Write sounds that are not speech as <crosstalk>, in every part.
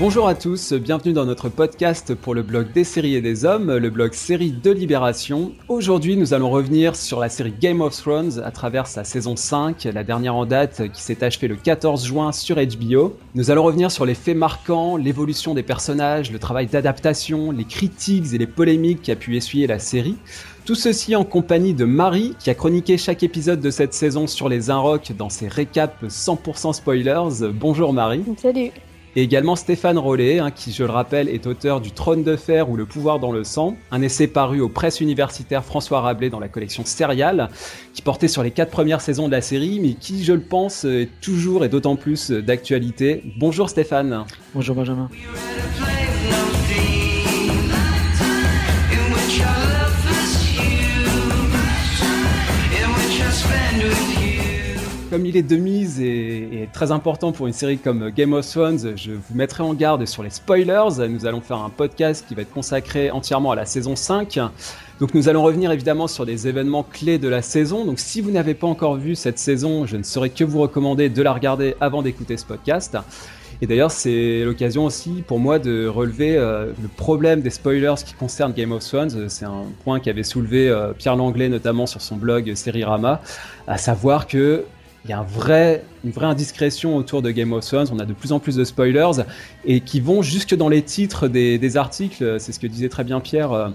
Bonjour à tous, bienvenue dans notre podcast pour le blog des séries et des hommes, le blog série de Libération. Aujourd'hui, nous allons revenir sur la série Game of Thrones à travers sa saison 5, la dernière en date qui s'est achevée le 14 juin sur HBO. Nous allons revenir sur les faits marquants, l'évolution des personnages, le travail d'adaptation, les critiques et les polémiques qui a pu essuyer la série. Tout ceci en compagnie de Marie, qui a chroniqué chaque épisode de cette saison sur les Inrocks dans ses récaps 100% spoilers. Bonjour Marie. Salut. Et également Stéphane Rollet, hein, qui, je le rappelle, est auteur du Trône de fer ou Le pouvoir dans le sang, un essai paru aux presses universitaires François Rabelais dans la collection Serial, qui portait sur les quatre premières saisons de la série, mais qui, je le pense, est toujours et d'autant plus d'actualité. Bonjour Stéphane. Bonjour Benjamin. Comme il est de mise et, très important pour une série comme Game of Thrones, je vous mettrai en garde sur les spoilers. Nous allons faire un podcast qui va être consacré entièrement à la saison 5. Donc nous allons revenir évidemment sur des événements clés de la saison. Donc si vous n'avez pas encore vu cette saison, je ne saurais que vous recommander de la regarder avant d'écouter ce podcast. Et d'ailleurs, c'est l'occasion aussi pour moi de relever euh, le problème des spoilers qui concernent Game of Thrones. C'est un point qu'avait soulevé euh, Pierre Langlais notamment sur son blog Rama, à savoir que il y a une vraie indiscrétion autour de Game of Thrones. On a de plus en plus de spoilers et qui vont jusque dans les titres des, articles. C'est ce que disait très bien Pierre.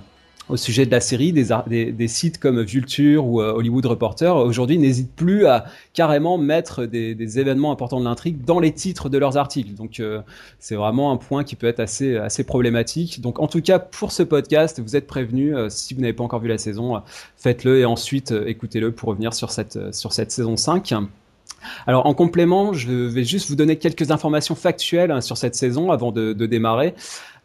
Euh, au sujet de la série, des, sites comme Vulture ou euh, Hollywood Reporter aujourd'hui n'hésitent plus à carrément mettre des, événements importants de l'intrigue dans les titres de leurs articles. Donc euh, c'est vraiment un point qui peut être assez, assez problématique. Donc en tout cas pour ce podcast, vous êtes prévenus. si vous n'avez pas encore vu la saison, faites-le et ensuite écoutez-le pour revenir sur cette, sur cette saison 5. Alors en complément, je vais juste vous donner quelques informations factuelles hein, sur cette saison avant de, démarrer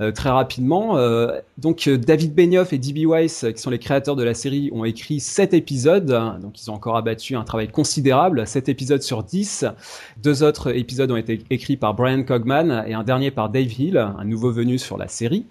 euh, très rapidement. Euh, donc euh, David Benioff et D.B. Weiss, qui sont les créateurs de la série, ont écrit 7 épisodes. Donc ils ont encore abattu un travail considérable, 7 épisodes sur 10. Deux autres épisodes ont été écrits par Brian Cogman et un dernier par Dave Hill, un nouveau venu sur la série.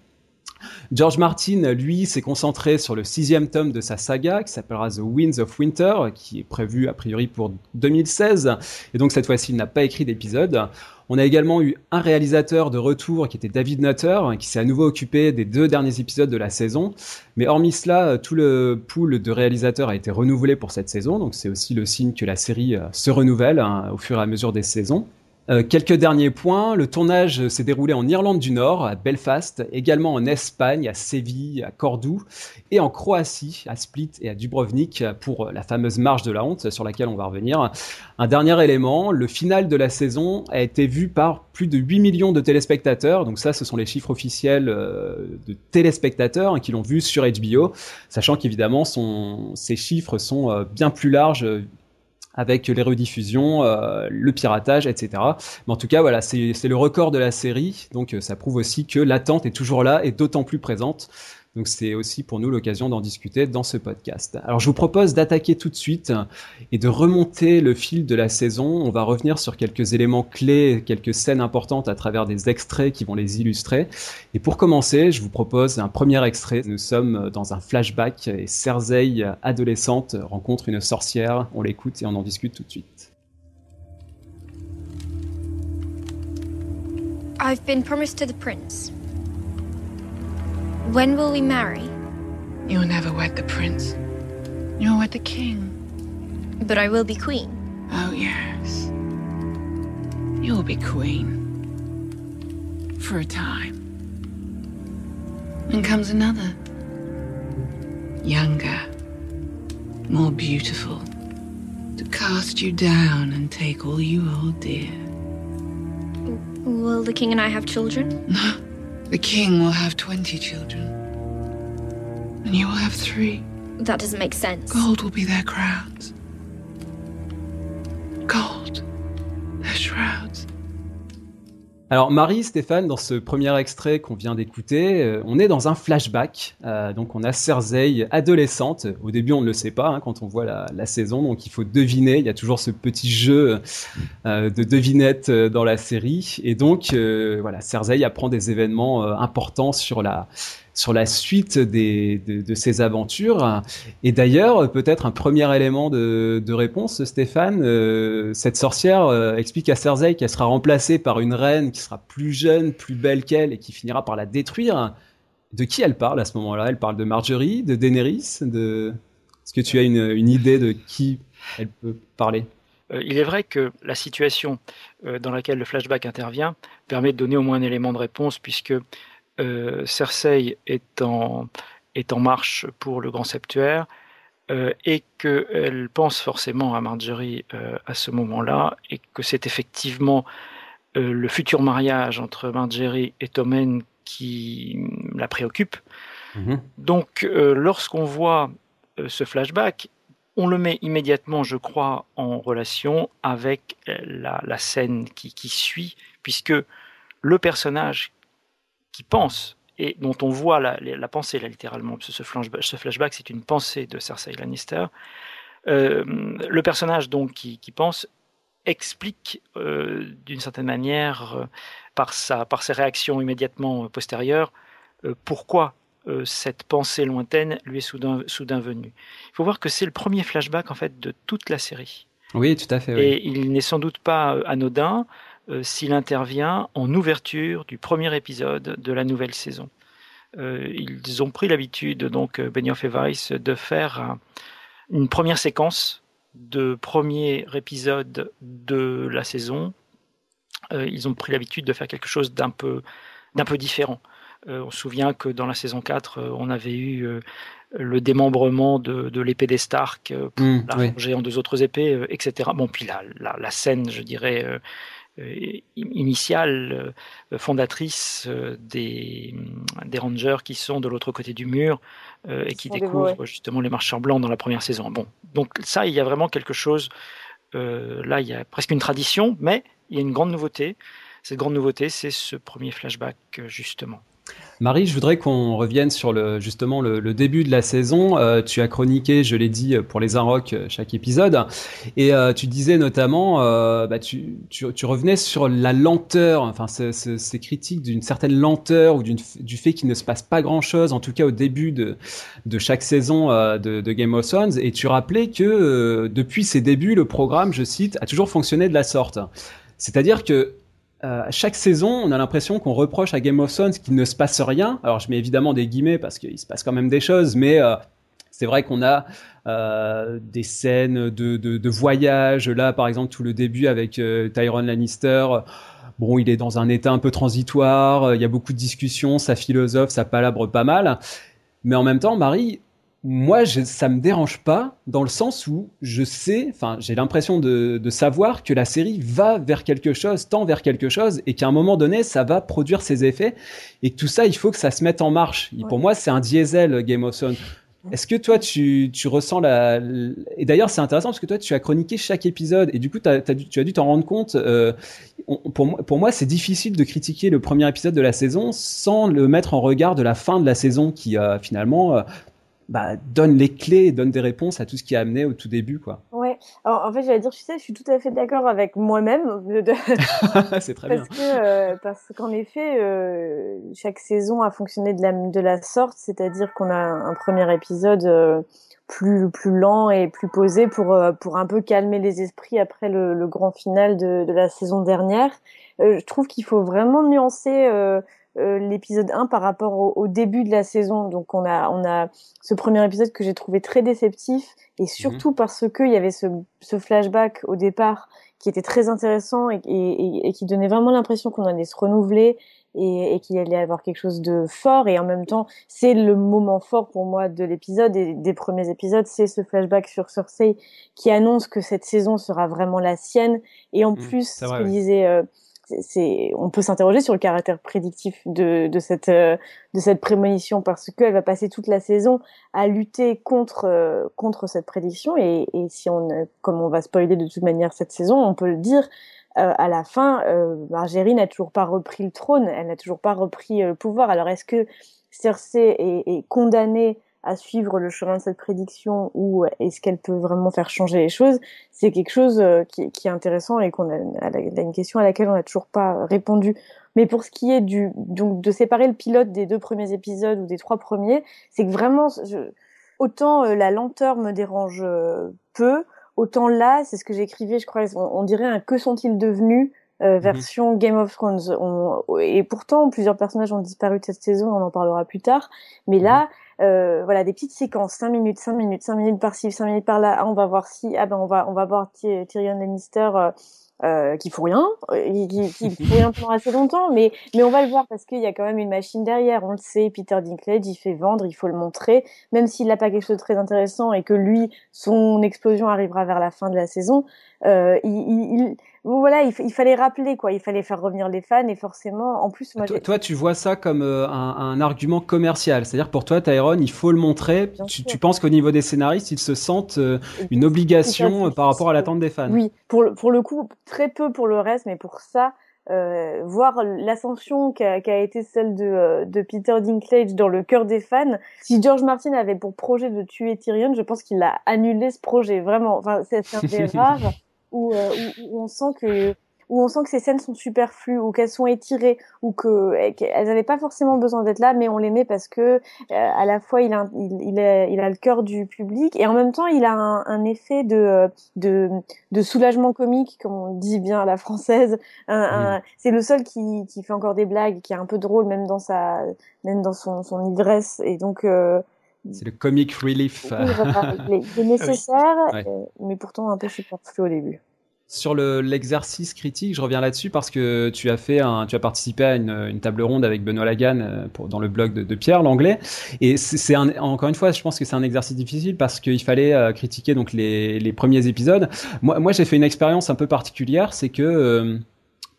George Martin, lui, s'est concentré sur le sixième tome de sa saga, qui s'appellera The Winds of Winter, qui est prévu a priori pour 2016. Et donc cette fois-ci, il n'a pas écrit d'épisode. On a également eu un réalisateur de retour qui était David Nutter, qui s'est à nouveau occupé des deux derniers épisodes de la saison. Mais hormis cela, tout le pool de réalisateurs a été renouvelé pour cette saison, donc c'est aussi le signe que la série euh, se renouvelle hein, au fur et à mesure des saisons. Euh, quelques derniers points. Le tournage s'est déroulé en Irlande du Nord, à Belfast, également en Espagne, à Séville, à Cordoue, et en Croatie, à Split et à Dubrovnik, pour la fameuse marche de la honte sur laquelle on va revenir. Un dernier élément, le final de la saison a été vu par plus de 8 millions de téléspectateurs. Donc ça, ce sont les chiffres officiels euh, de téléspectateurs hein, qui l'ont vu sur HBO, sachant qu'évidemment, ces chiffres sont euh, bien plus larges avec les rediffusions, euh, le piratage, etc. Mais en tout cas, voilà, c'est le record de la série, donc euh, ça prouve aussi que l'attente est toujours là et d'autant plus présente. Donc c'est aussi pour nous l'occasion d'en discuter dans ce podcast. Alors je vous propose d'attaquer tout de suite et de remonter le fil de la saison. On va revenir sur quelques éléments clés, quelques scènes importantes à travers des extraits qui vont les illustrer. Et pour commencer, je vous propose un premier extrait. Nous sommes dans un flashback et Cersei, adolescente, rencontre une sorcière. On l'écoute et on en discute tout de suite. When will we marry? You'll never wed the prince. You'll wed the king. But I will be queen. Oh, yes. You'll be queen. For a time. And comes another. Younger. More beautiful. To cast you down and take all you hold dear. Will the king and I have children? <laughs> The king will have 20 children. And you will have three. That doesn't make sense. Gold will be their crowns. Gold, their shrouds. Alors Marie, Stéphane, dans ce premier extrait qu'on vient d'écouter, euh, on est dans un flashback. Euh, donc on a Cersei adolescente. Au début on ne le sait pas hein, quand on voit la, saison, donc il faut deviner. Il y a toujours ce petit jeu euh, de devinette dans la série. Et donc voilà, Cersei apprend des événements importants sur la sur la suite de, ces aventures. Et d'ailleurs, peut-être un premier élément de, réponse, Stéphane, euh, cette sorcière euh, explique à Cersei qu'elle sera remplacée par une reine qui sera plus jeune, plus belle qu'elle et qui finira par la détruire. De qui elle parle à ce moment-là? Elle parle de Marjorie, de Daenerys. Est-ce que tu as une, idée de qui elle peut parler? Euh, il est vrai que la situation dans laquelle le flashback intervient permet de donner au moins un élément de réponse, puisque euh, Cersei est en, est en marche pour le Grand Septuaire, et qu'elle pense forcément à Marjorie à ce moment-là, et que c'est effectivement le futur mariage entre Marjorie et Tommen qui la préoccupe. Mmh Donc, lorsqu'on voit ce flashback, on le met immédiatement, je crois, en relation avec la, scène qui, suit, puisque le personnage qui pense et dont on voit la, pensée, là, littéralement, ce flashback, ce flashback c'est une pensée de Cersei Lannister, euh, le personnage donc qui, pense explique euh, d'une certaine manière, euh, par, sa, par ses réactions immédiatement postérieures, pourquoi cette pensée lointaine lui est soudain, soudain venue. Il faut voir que c'est le premier flashback en fait de toute la série. Oui, tout à fait. Et il n'est sans doute pas anodin s'il intervient en ouverture du premier épisode de la nouvelle saison. ils ont pris l'habitude, donc Benioff et Weiss, de faire une première séquence de premier épisode de la saison. ils ont pris l'habitude de faire quelque chose d'un peu, d'un peu différent. Euh, on se souvient que dans la saison 4, euh, on avait eu euh, le démembrement de, l'épée des Stark pour mmh, la ranger en deux autres épées, etc. Bon, puis la, la, scène, je dirais, initiale, fondatrice des, des Rangers qui sont de l'autre côté du mur et qui découvrent justement les marcheurs blancs dans la première saison. Bon, donc ça, il y a vraiment quelque chose. là, il y a presque une tradition, mais il y a une grande nouveauté. Cette grande nouveauté, c'est ce premier flashback, justement. Marie, je voudrais qu'on revienne sur le, justement le, début de la saison. Euh, tu as chroniqué, je l'ai dit, pour les Inrocks euh, chaque épisode. Et euh, tu disais notamment, bah, tu, revenais sur la lenteur, enfin ces critiques d'une certaine lenteur ou du fait qu'il ne se passe pas grand-chose, en tout cas au début de, chaque saison de, Game of Thrones. Et tu rappelais que depuis ses débuts, le programme, je cite, a toujours fonctionné de la sorte. C'est-à-dire que euh, chaque saison, on a l'impression qu'on reproche à Game of Thrones qu'il ne se passe rien. Alors, je mets évidemment des guillemets parce qu'il se passe quand même des choses, mais euh, c'est vrai qu'on a euh, des scènes de, de, de, voyage. Là, par exemple, tout le début avec euh, Tyrone Lannister. Bon, il est dans un état un peu transitoire. Il y a beaucoup de discussions. Ça philosophe, ça palabre pas mal. Mais en même temps, Marie, moi, je, ça me dérange pas dans le sens où je sais, enfin, j'ai l'impression de, de, savoir que la série va vers quelque chose, tend vers quelque chose, et qu'à un moment donné, ça va produire ses effets, et que tout ça, il faut que ça se mette en marche. Pour moi, c'est un diesel Game of Thrones. Est-ce que toi, tu, tu ressens la... Et d'ailleurs, c'est intéressant parce que toi, tu as chroniqué chaque épisode et du coup, as, tu as dû t'en rendre compte. Euh, pour, moi, pour moi, c'est difficile de critiquer le premier épisode de la saison sans le mettre en regard de la fin de la saison qui, euh, finalement, euh, bah, donne les clés, donne des réponses à tout ce qui a amené au tout début, quoi. Ouais. Alors, en fait, j'allais dire, tu sais, je suis tout à fait d'accord avec moi-même. <laughs> c'est très parce Que, euh, parce qu'en effet, euh, chaque saison a fonctionné de la, de la sorte, c'est-à-dire qu'on a un premier épisode euh, plus, plus lent et plus posé pour, pour un peu calmer les esprits après le, le grand final de, de la saison dernière. Je trouve qu'il faut vraiment nuancer l'épisode 1 par rapport au, début de la saison. Donc on a, on a ce premier épisode que j'ai trouvé très déceptif. Et surtout parce que il y avait ce, ce, flashback au départ qui était très intéressant et, et, et qui donnait vraiment l'impression qu'on allait se renouveler et, et qu'il allait y avoir quelque chose de fort. Et en même temps c'est le moment fort pour moi de l'épisode et des premiers épisodes. C'est ce flashback sur Cersei qui annonce que cette saison sera vraiment la sienne. Et en mmh, plus ce que disait euh, c'est, on peut s'interroger sur le caractère prédictif de, de cette, euh, de cette prémonition parce qu'elle va passer toute la saison à lutter contre, euh, contre cette prédiction et, et si on, comme on va spoiler de toute manière cette saison, on peut le dire, euh, à la fin, Marjorie n'a toujours pas repris le trône, elle n'a toujours pas repris le pouvoir. Alors est-ce que Cersei est, est condamnée à suivre le chemin de cette prédiction ou est-ce qu'elle peut vraiment faire changer les choses C'est quelque chose euh, qui, qui, est intéressant et qu'on a, a, une question à laquelle on n'a toujours pas répondu. Mais pour ce qui est du donc de séparer le pilote des deux premiers épisodes ou des trois premiers, c'est que vraiment je, autant la lenteur me dérange peu, autant là, c'est ce que j'écrivais, je crois, on, dirait un que sont-ils devenus euh, mhm. version Game of Thrones. et pourtant, plusieurs personnages ont disparu de cette saison, on en parlera plus tard. Mais là, mhm. Euh, voilà, des petites séquences, 5 minutes, 5 minutes, 5 minutes par-ci, 5 minutes par-là. Ah, on va voir si, ah ben on va, on va voir Tyrion Lannister euh, euh, qui fout rien, euh, qui, qui <laughs> fout rien pendant assez longtemps, mais mais on va le voir parce qu'il y a quand même une machine derrière. On le sait, Peter Dinklage, il fait vendre, il faut le montrer, même s'il n'a pas quelque chose de très intéressant et que lui, son explosion arrivera vers la fin de la saison. Euh, il, il, voilà, il, fallait rappeler quoi, il fallait faire revenir les fans et forcément, en plus, moi, toi, toi, tu vois ça comme euh, un, un, argument commercial, c'est-à-dire pour toi, Tyrone, il faut le montrer. Tu, tu, penses qu'au niveau des scénaristes, ils se sentent euh, une obligation euh, par rapport à l'attente des fans Oui, pour le, pour le coup, très peu pour le reste, mais pour ça. Euh, voir l'ascension qui a, a, été celle de, de, Peter Dinklage dans le cœur des fans. Si George Martin avait pour projet de tuer Tyrion, je pense qu'il a annulé ce projet. Vraiment, enfin, c'est un des rares <laughs> où, euh, où, on sent que où on sent que ces scènes sont superflues ou qu'elles sont étirées ou que qu'elles n'avaient pas forcément besoin d'être là, mais on les met parce que euh, à la fois il a il, il, a, il a le cœur du public et en même temps il a un, un effet de, de de soulagement comique comme on dit bien à la française. Un, C'est le seul qui qui fait encore des blagues, qui est un peu drôle même dans sa même dans son son ivresse et donc euh, c'est le comic relief. <laughs> il, est, nécessaire, euh, mais pourtant un peu superflu au début. Sur l'exercice critique, je reviens là-dessus parce que tu as fait un, tu as participé à une, une table ronde avec Benoît Lagan euh, pour, dans le blog de, de Pierre l'anglais et c'est encore une fois, je pense que c'est un exercice difficile parce qu'il fallait euh, critiquer donc les, les, premiers épisodes. Moi, moi j'ai fait une expérience un peu particulière, c'est que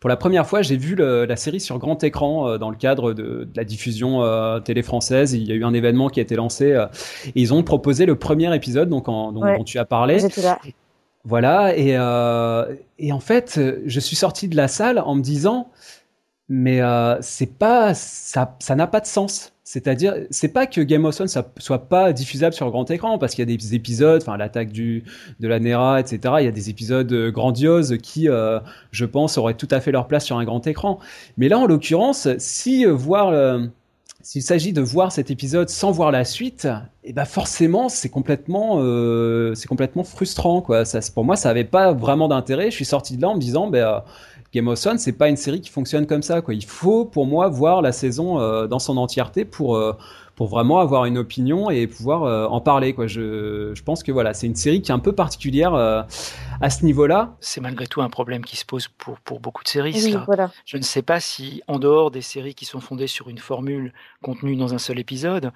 pour la première fois, j'ai vu le, la série sur grand écran euh, dans le cadre de, de la diffusion euh, télé française. Il y a eu un événement qui a été lancé euh, et ils ont proposé le premier épisode, donc en, dont, dont, tu as parlé. Là. Voilà et, et en fait, je suis sorti de la salle en me disant, mais c'est pas ça, ça n'a pas de sens. C'est-à-dire, c'est pas que Game of Thrones soit pas diffusable sur grand écran, parce qu'il y a des épisodes, enfin l'attaque du de la Nera, etc. Il y a des épisodes euh, grandioses qui, euh, je pense, auraient tout à fait leur place sur un grand écran. Mais là, en l'occurrence, si euh, voir s'il s'agit de voir cet épisode sans voir la suite, eh ben forcément c'est complètement c'est complètement frustrant quoi. Ça, pour moi ça avait pas vraiment d'intérêt. Je suis sorti de là en me disant ben Game of Thrones, c'est pas une série qui fonctionne comme ça. Quoi. Il faut, pour moi, voir la saison euh, dans son entièreté pour euh, pour vraiment avoir une opinion et pouvoir euh, en parler. Quoi. Je, je pense que voilà, c'est une série qui est un peu particulière à ce niveau-là. C'est malgré tout un problème qui se pose pour, pour beaucoup de séries. Oui, voilà. Je ne sais pas si, en dehors des séries qui sont fondées sur une formule contenue dans un seul épisode,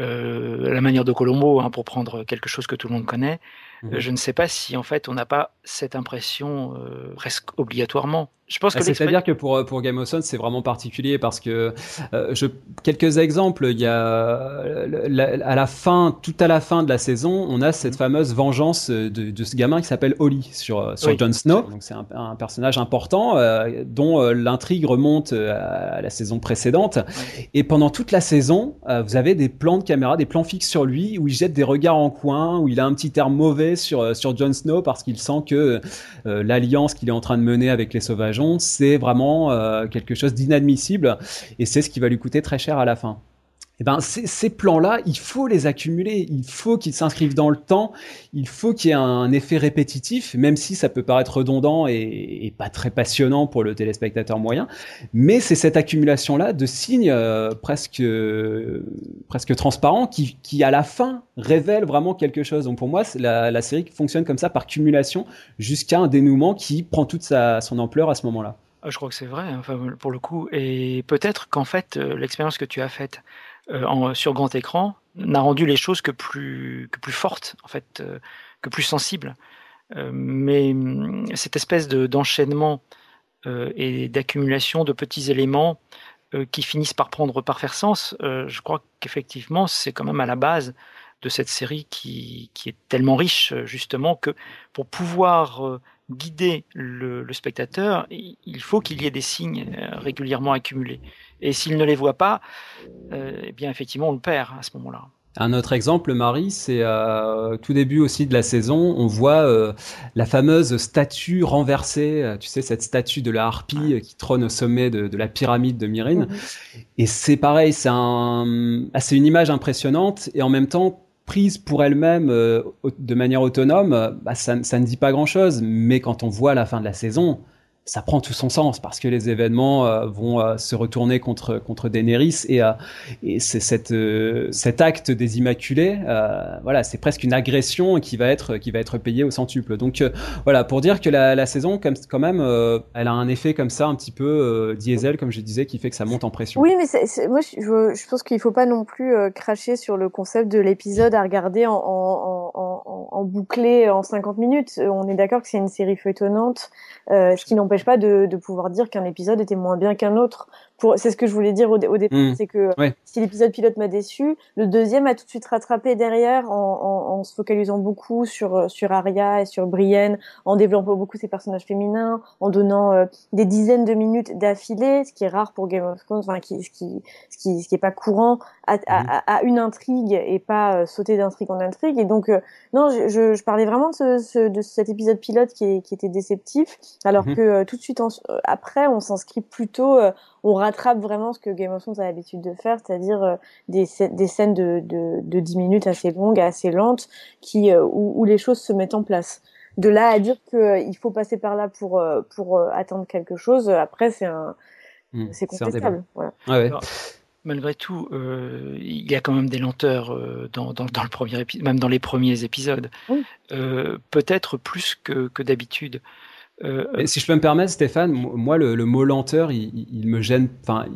euh, la manière de Colombo, hein, pour prendre quelque chose que tout le monde connaît, mmh. je ne sais pas si en fait on n'a pas cette impression euh, presque obligatoirement. Je pense que ah, c'est-à-dire que pour pour Game of Thrones c'est vraiment particulier parce que euh, je quelques exemples il y a à la fin tout à la fin de la saison on a cette mhm. fameuse vengeance de, de ce gamin qui s'appelle Holly sur sur Jon Snow. Donc c'est un, un, personnage important euh, dont euh, l'intrigue remonte euh, à la saison précédente. Et pendant toute la saison euh, vous avez des plans de caméra des plans fixes sur lui où il jette des regards en coin où il a un petit air mauvais sur sur Jon Snow parce qu'il sent que l'alliance qu'il est en train de mener avec les sauvages c'est vraiment euh, quelque chose d'inadmissible et c'est ce qui va lui coûter très cher à la fin. Eh ben, ces plans-là, il faut les accumuler, il faut qu'ils s'inscrivent dans le temps, il faut qu'il y ait un effet répétitif, même si ça peut paraître redondant et, pas très passionnant pour le téléspectateur moyen. Mais c'est cette accumulation-là de signes euh, presque euh, presque transparents qui, à la fin, révèlent vraiment quelque chose. Donc pour moi, la, série fonctionne comme ça par cumulation jusqu'à un dénouement qui prend toute sa, son ampleur à ce moment-là. Ah, je crois que c'est vrai, hein, pour le coup. Et peut-être qu'en fait, euh, l'expérience que tu as faite en, sur grand écran n'a rendu les choses que plus, que plus fortes, en fait, euh, que plus sensibles. Euh, mais hum, cette espèce d'enchaînement et d'accumulation de petits éléments qui finissent par prendre, par faire sens, je crois qu'effectivement, c'est quand même à la base de cette série qui, qui, est tellement riche, justement, que pour pouvoir guider le, le spectateur, il faut qu'il y ait des signes régulièrement accumulés. Et s'il ne les voit pas, euh, eh bien effectivement, on le perd à ce moment-là. Un autre exemple, Marie, c'est euh, tout début aussi de la saison, on voit euh, la fameuse statue renversée, euh, tu sais, cette statue de la harpie qui trône au sommet de, de la pyramide de Myrine. Mhm. Et c'est pareil, c'est un, ah, c'est une image impressionnante et en même temps prise pour elle-même de manière autonome, bah, ça, ça, ne dit pas grand-chose. Mais quand on voit la fin de la saison, ça prend tout son sens parce que les événements euh, vont euh, se retourner contre contre Daenerys et, euh, et c'est cette cet acte des Immaculés voilà c'est presque une agression qui va être qui va être payée au centuple. Donc voilà pour dire que la, la saison comme quand même elle a un effet comme ça un petit peu diesel comme je disais qui fait que ça monte en pression. Oui mais moi je, je, pense qu'il faut pas non plus cracher sur le concept de l'épisode à regarder en, en, en, en, bouclé en 50 minutes. On est d'accord que c'est une série feuilletonnante ce qui n'empêche pas de, pouvoir dire qu'un épisode était moins bien qu'un autre. Pour, c'est ce que je voulais dire au, au départ, mmh. c'est que si l'épisode pilote m'a déçu, le deuxième a tout de suite rattrapé derrière en, en, en, se focalisant beaucoup sur sur Arya et sur Brienne, en développant beaucoup ses personnages féminins, en donnant euh, des dizaines de minutes d'affilée, ce qui est rare pour Game of Thrones, enfin qui, ce qui ce qui ce qui est pas courant à, mmh. à, une intrigue et pas euh, sauter d'intrigue en intrigue. Et donc euh, non, je, je, je, parlais vraiment de, ce, ce, de cet épisode pilote qui, qui était déceptif, alors mmh. que tout de suite après on s'inscrit plutôt on rattrape vraiment ce que Game of Thrones a l'habitude de faire, c'est-à-dire euh, des, des, scènes de, de, de, 10 minutes assez longues, assez lentes, qui, euh, où, les choses se mettent en place. De là à dire qu'il euh, faut passer par là pour, pour atteindre quelque chose, après c'est un, mmh, c'est contestable. Voilà. malgré tout, il y a quand même des lenteurs dans, dans, dans, le premier épisode, même dans les premiers épisodes, peut-être plus que, que d'habitude. Euh, si je peux me permettre, Stéphane, moi le, mot lenteur, il, me gêne. Enfin,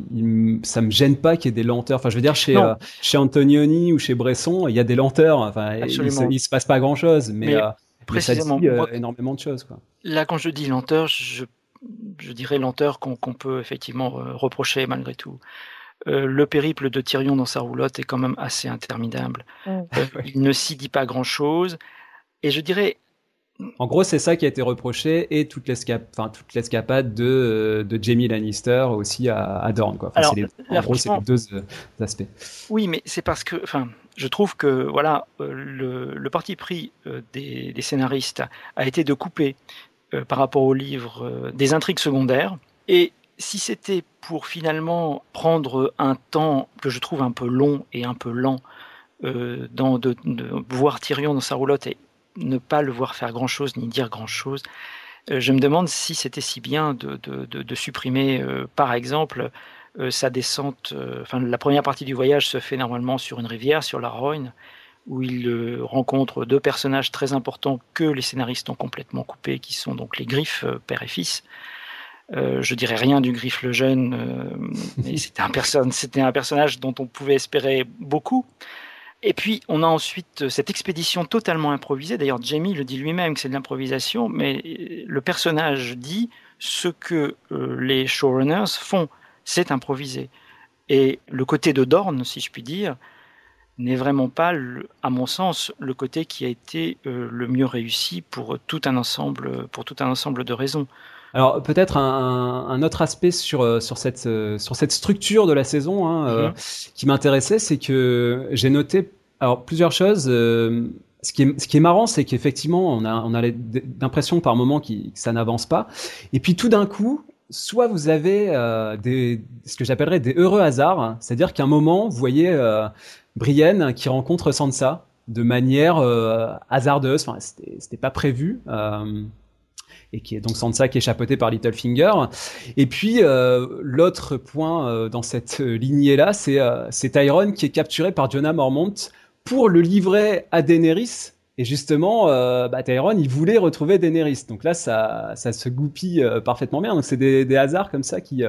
ça me gêne pas qu'il y ait des lenteurs. Enfin, je veux dire chez euh, chez Antonioni ou chez Bresson, il y a des lenteurs. Enfin, il, il, se passe pas grand chose, mais, euh, précisément ça dit, énormément de choses. Quoi. Là, quand je dis lenteur, je, je dirais lenteur qu'on peut effectivement reprocher malgré tout. le périple de Tyrion dans sa roulotte est quand même assez interminable. Mm. <laughs> il ne s'y dit pas grand-chose. Et je dirais, en gros, c'est ça qui a été reproché et toute l'escapade de, euh, de Jamie Lannister aussi à, à Dorne. Quoi. en gros, c'est les deux euh, aspects. Oui, mais c'est parce que, enfin, je trouve que voilà, euh, le, parti pris des, scénaristes a été de couper par rapport au livre des intrigues secondaires. Et si c'était pour finalement prendre un temps que je trouve un peu long et un peu lent dans, de, de voir Tyrion dans sa roulotte et ne pas le voir faire grand-chose ni dire grand-chose. Euh, je me demande si c'était si bien de, supprimer, euh, par exemple, euh, sa descente. enfin, la première partie du voyage se fait normalement sur une rivière, sur la Rhône, où il rencontre deux personnages très importants que les scénaristes ont complètement coupés, qui sont donc les griffes, père et fils. je dirais rien du griffe le jeune, c'était un, <laughs> un personnage dont on pouvait espérer beaucoup. Et puis, on a ensuite euh, cette expédition totalement improvisée. D'ailleurs, Jamie le dit lui-même que c'est de l'improvisation, mais euh, le personnage dit ce que euh, les showrunners font, c'est improvisé. Et le côté de Dorn, si je puis dire, n'est vraiment pas, à mon sens, le côté qui a été le mieux réussi pour tout un ensemble, pour tout un ensemble de raisons. Alors peut-être un, un, autre aspect sur euh, sur cette euh, sur cette structure de la saison hein, euh, mhm. qui m'intéressait, c'est que j'ai noté alors plusieurs choses. ce qui est, ce qui est marrant, c'est qu'effectivement, on a, on a l'impression par moment que ça n'avance pas. Et puis tout d'un coup, soit vous avez des, ce que j'appellerais des heureux hasards, hein. c'est-à-dire qu'à un moment, vous voyez Brienne qui rencontre Sansa de manière hasardeuse, enfin, c'était pas prévu et qui est donc Sansa qui est chapeautée par Littlefinger. Et puis euh, l'autre point euh, dans cette lignée là, c'est euh, c'est Tyrone qui est capturé par Jonah Mormont pour le livrer à Daenerys. Et justement, bah, Tyrone, il voulait retrouver Daenerys. Donc là, ça, ça se goupille parfaitement bien. Donc c'est des, des hasards comme ça qui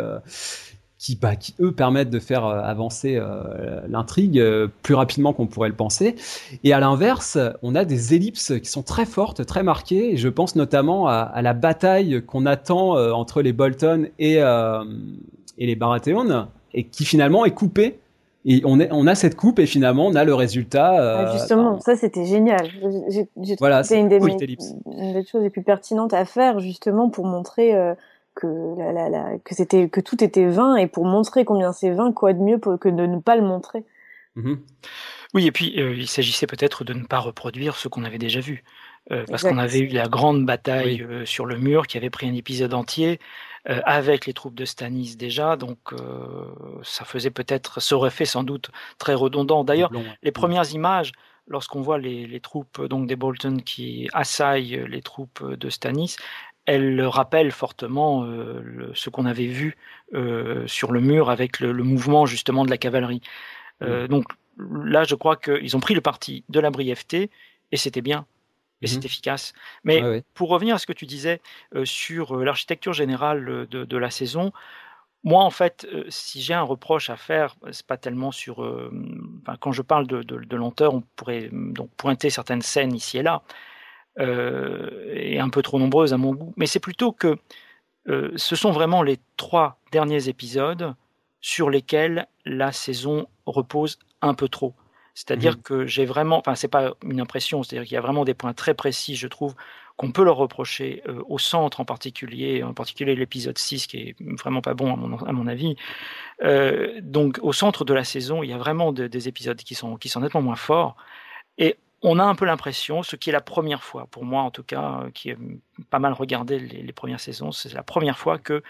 qui, bah, qui eux permettent de faire euh, avancer euh, l'intrigue euh, plus rapidement qu'on pourrait le penser. Et à l'inverse, on a des ellipses qui sont très fortes, très marquées. Et je pense notamment à, à la bataille qu'on attend entre les Bolton et, et les Baratheon, et qui finalement est coupée. Et on, est, on a cette coupe et finalement on a le résultat. Ah, justement, ça c'était génial. J'ai voilà, c'est une, des, une des choses les plus pertinentes à faire justement pour montrer que, la, la, que c'était que tout était vain et pour montrer combien c'est vain, quoi de mieux que de ne pas le montrer. Mmh oui, et puis il s'agissait peut-être de ne pas reproduire ce qu'on avait déjà vu. parce qu'on avait eu la grande bataille sur le mur qui avait pris un épisode entier avec les troupes de Stanis déjà, donc ça faisait peut-être, ça aurait fait sans doute très redondant. D'ailleurs, les mmh. premières images, lorsqu'on voit les, troupes donc des Bolton qui assaillent les troupes de Stanis, elles rappellent fortement ce qu'on avait vu sur le mur avec le, mouvement justement de la cavalerie. Mmh. Donc là, je crois qu'ils ont pris le parti de la brièveté et c'était bien. Et c'est mmh efficace. Mais pour revenir à ce que tu disais euh, sur euh, l'architecture générale de, la saison, moi, en fait, euh, si j'ai un reproche à faire, c'est pas tellement sur. quand je parle de, lenteur, on pourrait donc pointer certaines scènes ici et là, et un peu trop nombreuses à mon goût. Mais c'est plutôt que ce sont vraiment les trois derniers épisodes sur lesquels la saison repose un peu trop. C'est-à-dire mmh. que j'ai vraiment, enfin c'est pas une impression, c'est-à-dire qu'il y a vraiment des points très précis, je trouve, qu'on peut leur reprocher euh, au centre en particulier, en particulier l'épisode 6 qui est vraiment pas bon à mon, avis. Euh, donc au centre de la saison, il y a vraiment des épisodes qui sont, qui sont nettement moins forts. Et on a un peu l'impression, ce qui est la première fois, pour moi en tout cas, euh, qui est pas mal regardé les, premières saisons, c'est la première fois que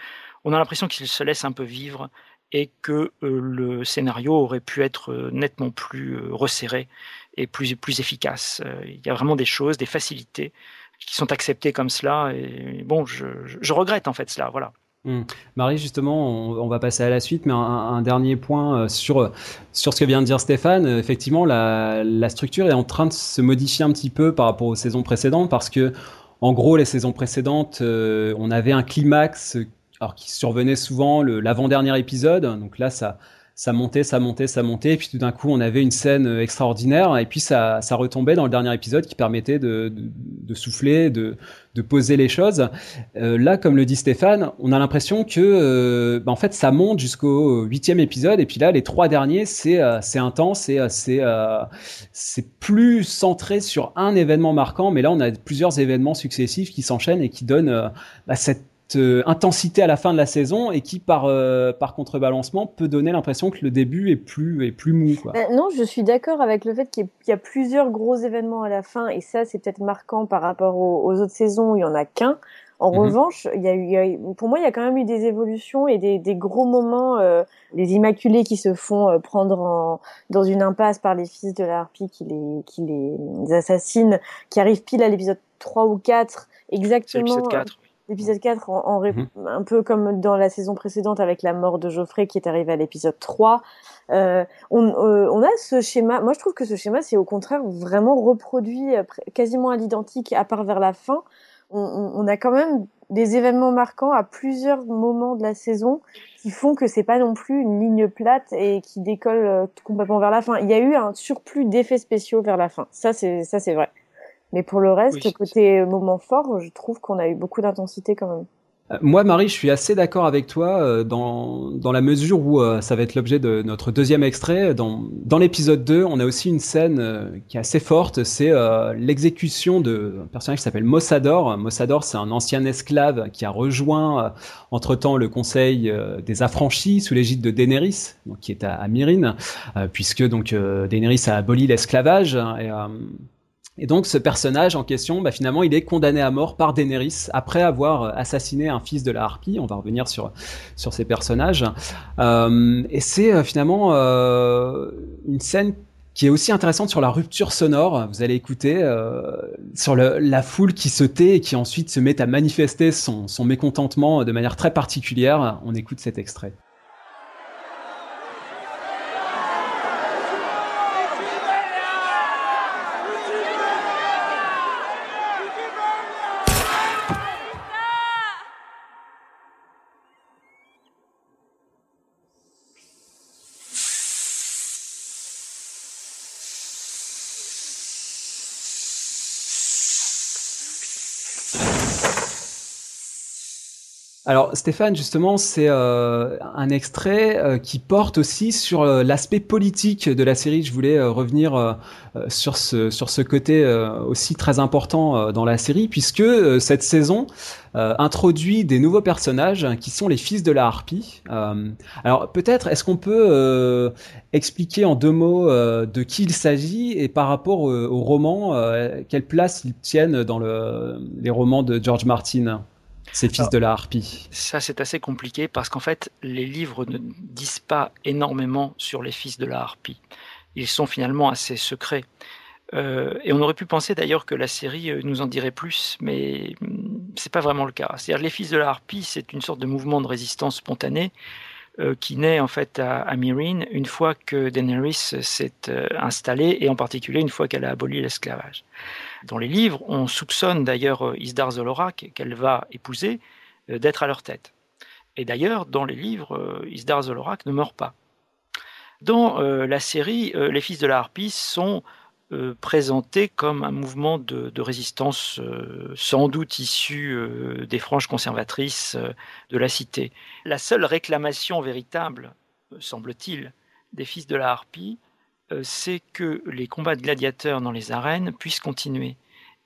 on a l'impression qu'ils se laissent un peu vivre et que euh, le scénario aurait pu être euh, nettement plus resserré et plus, plus efficace. Il y a vraiment des choses, des facilités qui sont acceptées comme cela. Et bon, je, je regrette en fait cela. Voilà. Hmm. Marie, justement, on, va passer à la suite, mais un, dernier point sur, sur ce que vient de dire Stéphane. Effectivement, la, la, structure est en train de se modifier un petit peu par rapport aux saisons précédentes, parce que, en gros, les saisons précédentes, on avait un climax alors qui survenait souvent l'avant-dernier épisode. Donc là, ça, ça montait, ça montait, ça montait, et puis tout d'un coup, on avait une scène euh, extraordinaire, et puis ça, ça retombait dans le dernier épisode qui permettait de, de, souffler, de, de, poser les choses. Euh, là, comme le dit Stéphane, on a l'impression que, euh, bah, en fait, ça monte jusqu'au huitième épisode, et puis là, les trois derniers, c'est c'est intense, c'est c'est c'est plus centré sur un événement marquant, mais là, on a plusieurs événements successifs qui s'enchaînent et qui donnent bah, cette euh, intensité à la fin de la saison et qui par euh, par contrebalancement peut donner l'impression que le début est plus est plus mou quoi. Ben, non, je suis d'accord avec le fait qu'il y, a plusieurs gros événements à la fin et ça c'est peut-être marquant par rapport aux, autres saisons où il y en a qu'un. En mhm. revanche, il y, a eu, pour moi, il y a quand même eu des évolutions et des, des gros moments. Euh, les Immaculés qui se font prendre en, dans une impasse par les fils de la harpie qui les, qui les assassinent, qui arrivent pile à l'épisode 3 ou 4, exactement. L'épisode 4 l'épisode 4 en, mhm. un peu comme dans la saison précédente avec la mort de Geoffrey qui est arrivé à l'épisode 3. Euh, on, euh, on, a ce schéma. Moi, je trouve que ce schéma, c'est au contraire vraiment reproduit euh, quasiment à l'identique, à part vers la fin. On, on, a quand même des événements marquants à plusieurs moments de la saison qui font que c'est pas non plus une ligne plate et qui décolle euh, complètement vers la fin. Il y a eu un surplus d'effets spéciaux vers la fin. Ça, c'est ça, c'est vrai. Mais pour le reste, côté moment fort, je trouve qu'on a eu beaucoup d'intensité quand même. Euh, moi, Marie, je suis assez d'accord avec toi euh, dans, dans la mesure où euh, ça va être l'objet de notre deuxième extrait. Dans, dans l'épisode 2, on a aussi une scène qui est assez forte, c'est l'exécution d'un personnage qui s'appelle Mossador. Mossador, c'est un ancien esclave qui a rejoint entre-temps le Conseil des Affranchis sous l'égide de Daenerys, donc, qui est à, à Myrine, puisque donc Daenerys a aboli l'esclavage. Et, et donc ce personnage en question, bah, finalement, il est condamné à mort par Daenerys après avoir euh, assassiné un fils de la harpie. On va revenir sur sur ces personnages. Euh, et c'est euh, finalement euh, une scène qui est aussi intéressante sur la rupture sonore. Vous allez écouter euh, sur la foule qui se tait et qui ensuite se met à manifester son, son mécontentement de manière très particulière. On écoute cet extrait. Alors Stéphane, justement, c'est euh, un extrait euh, qui porte aussi sur euh, l'aspect politique de la série. Je voulais revenir sur ce sur ce côté aussi très important dans la série, puisque cette saison introduit des nouveaux personnages qui sont les fils de la harpie. alors peut-être est-ce qu'on peut expliquer en deux mots de qui il s'agit et par rapport au, au roman, quelle place ils tiennent dans le, les romans de George Martin? Ces fils de la harpie. Ça, c'est assez compliqué parce qu'en fait, les livres ne disent pas énormément sur les fils de la harpie. Ils sont finalement assez secrets. Euh, et on aurait pu penser d'ailleurs que la série euh, nous en dirait plus, mais hum, c'est pas vraiment le cas. C'est-à-dire, les fils de la harpie, c'est une sorte de mouvement de résistance spontané euh, qui naît en fait à, à une fois que Daenerys s'est installée et en particulier une fois qu'elle a aboli l'esclavage. Dans les livres, on soupçonne d'ailleurs euh, Isdar Zolorak, qu'elle va épouser, euh, d'être à leur tête. Et d'ailleurs, dans les livres, euh, Isdar Zolorak ne meurt pas. Dans la série, les fils de la harpie sont présentés comme un mouvement de, résistance sans doute issu des franges conservatrices de la cité. La seule réclamation véritable, semble-t-il, des fils de la harpie, euh, c'est que les combats de gladiateurs dans les arènes puissent continuer.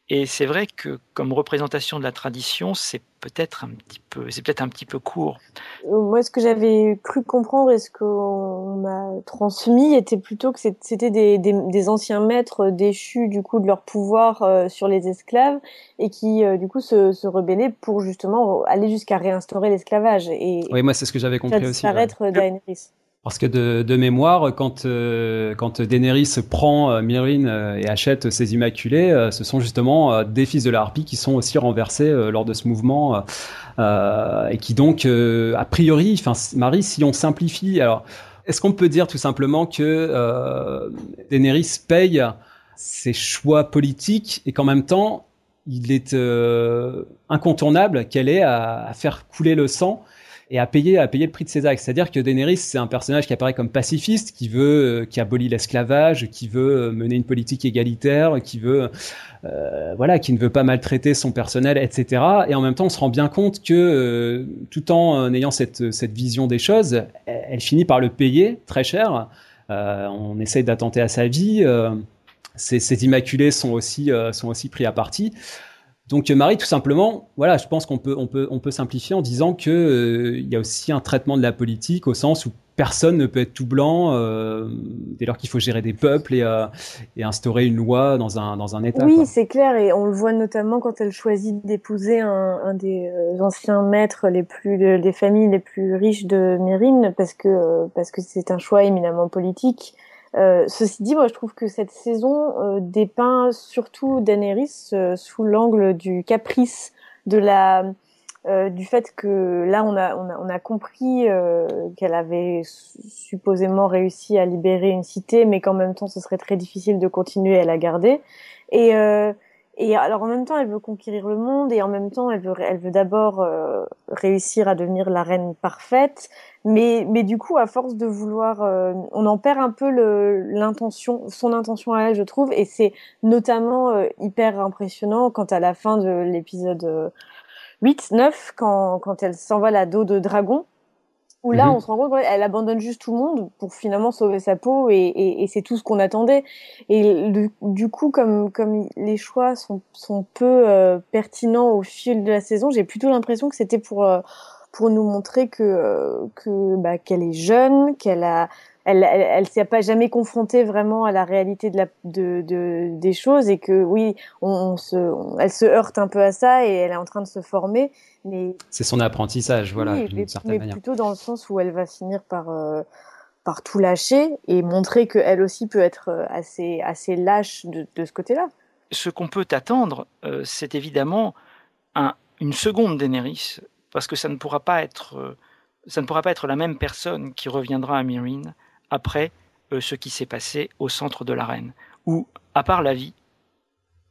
Et c'est vrai que comme représentation de la tradition, c'est peut-être un petit peu, c'est peut-être un petit peu court. Euh, moi, ce que j'avais cru comprendre et ce qu'on m'a transmis était plutôt que c'était des, anciens maîtres déchus du coup de leur pouvoir euh, sur les esclaves et qui du coup se, se, rebellaient pour justement aller jusqu'à réinstaurer l'esclavage. Et oui, moi c'est ce que j'avais compris aussi. Disparaître Daenerys. Parce que de, de mémoire, quand, euh, quand Daenerys prend euh, euh, et achète ses Immaculés, euh, ce sont justement des fils de la harpie qui sont aussi renversés lors de ce mouvement et qui donc, a priori, enfin Marie, si on simplifie, alors est-ce qu'on peut dire tout simplement que Daenerys paye ses choix politiques et qu'en même temps, il est incontournable qu'elle ait à, faire couler le sang et à payer à payer le prix de ses actes. C'est-à-dire que Daenerys c'est un personnage qui apparaît comme pacifiste, qui veut euh, qui abolit l'esclavage, qui veut euh, mener une politique égalitaire, qui veut euh, voilà, qui ne veut pas maltraiter son personnel, etc. Et en même temps, on se rend bien compte que euh, tout en ayant cette cette vision des choses, elle, finit par le payer très cher. on essaye d'attenter à sa vie. Ces, ces, immaculés sont aussi sont aussi pris à partie. Donc Marie, tout simplement, voilà, je pense qu'on peut, on peut, on peut simplifier en disant que euh, il y a aussi un traitement de la politique au sens où personne ne peut être tout blanc euh, dès lors qu'il faut gérer des peuples et, euh, et, instaurer une loi dans un, dans un État. Oui, c'est clair, et on le voit notamment quand elle choisit d'épouser un, un, des euh, anciens maîtres les plus, des familles les plus riches de Mérine, parce que parce que c'est un choix éminemment politique. Euh, ceci dit, moi je trouve que cette saison euh, dépeint surtout Daenerys euh, sous l'angle du caprice, de la, du fait que là on a, on a, on a compris qu'elle avait supposément réussi à libérer une cité, mais qu'en même temps ce serait très difficile de continuer à la garder. Et et alors en même temps, elle veut conquérir le monde et en même temps, elle veut, elle veut d'abord euh, réussir à devenir la reine parfaite. Mais, mais du coup, à force de vouloir, euh, on en perd un peu l'intention, son intention à elle, je trouve. Et c'est notamment euh, hyper impressionnant quand à la fin de l'épisode 8, 9, quand, quand elle s'envole à dos de dragon où là, mhm. on se rend compte qu'elle abandonne juste tout le monde pour finalement sauver sa peau et, et, et c'est tout ce qu'on attendait. Et du, coup, comme, comme les choix sont, sont peu euh, pertinents au fil de la saison, j'ai plutôt l'impression que c'était pour, euh, pour nous montrer que, euh, que bah, qu'elle est jeune, qu'elle a elle, elle, elle s'est pas jamais confrontée vraiment à la réalité de la de, de des choses et que oui, on, se, elle se heurte un peu à ça et elle est en train de se former. Mais c'est son apprentissage, voilà, d'une certaine mais plutôt dans le sens où elle va finir par euh, par tout lâcher et montrer qu'elle aussi peut être euh, assez assez lâche de, de ce côté-là. Ce qu'on peut attendre, euh, c'est évidemment un, une seconde Daenerys, parce que ça ne pourra pas être ça ne pourra pas être la même personne qui reviendra à Myrine après euh, ce qui s'est passé au centre de l'arène, où, à part la vie,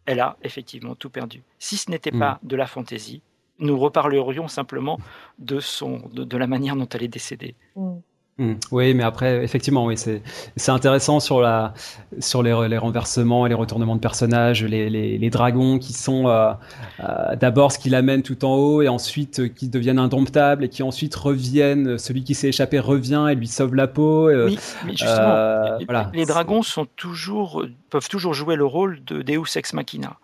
elle a effectivement tout perdu. Si ce n'était pas mm. de la fantaisie, nous reparlerions simplement de, son, de, la manière dont elle est décédée. Mm. Hmm. Oui, mais après, effectivement, oui, c'est c'est intéressant sur la sur les, les renversements et les retournements de personnages, les, les, les dragons qui sont euh, euh, d'abord ce qui l'amène tout en haut et ensuite euh, qui deviennent indomptables et qui ensuite reviennent. Celui qui s'est échappé revient et lui sauve la peau. Oui, mais justement, les, voilà. les dragons sont toujours peuvent toujours jouer le rôle de Deus ex machina.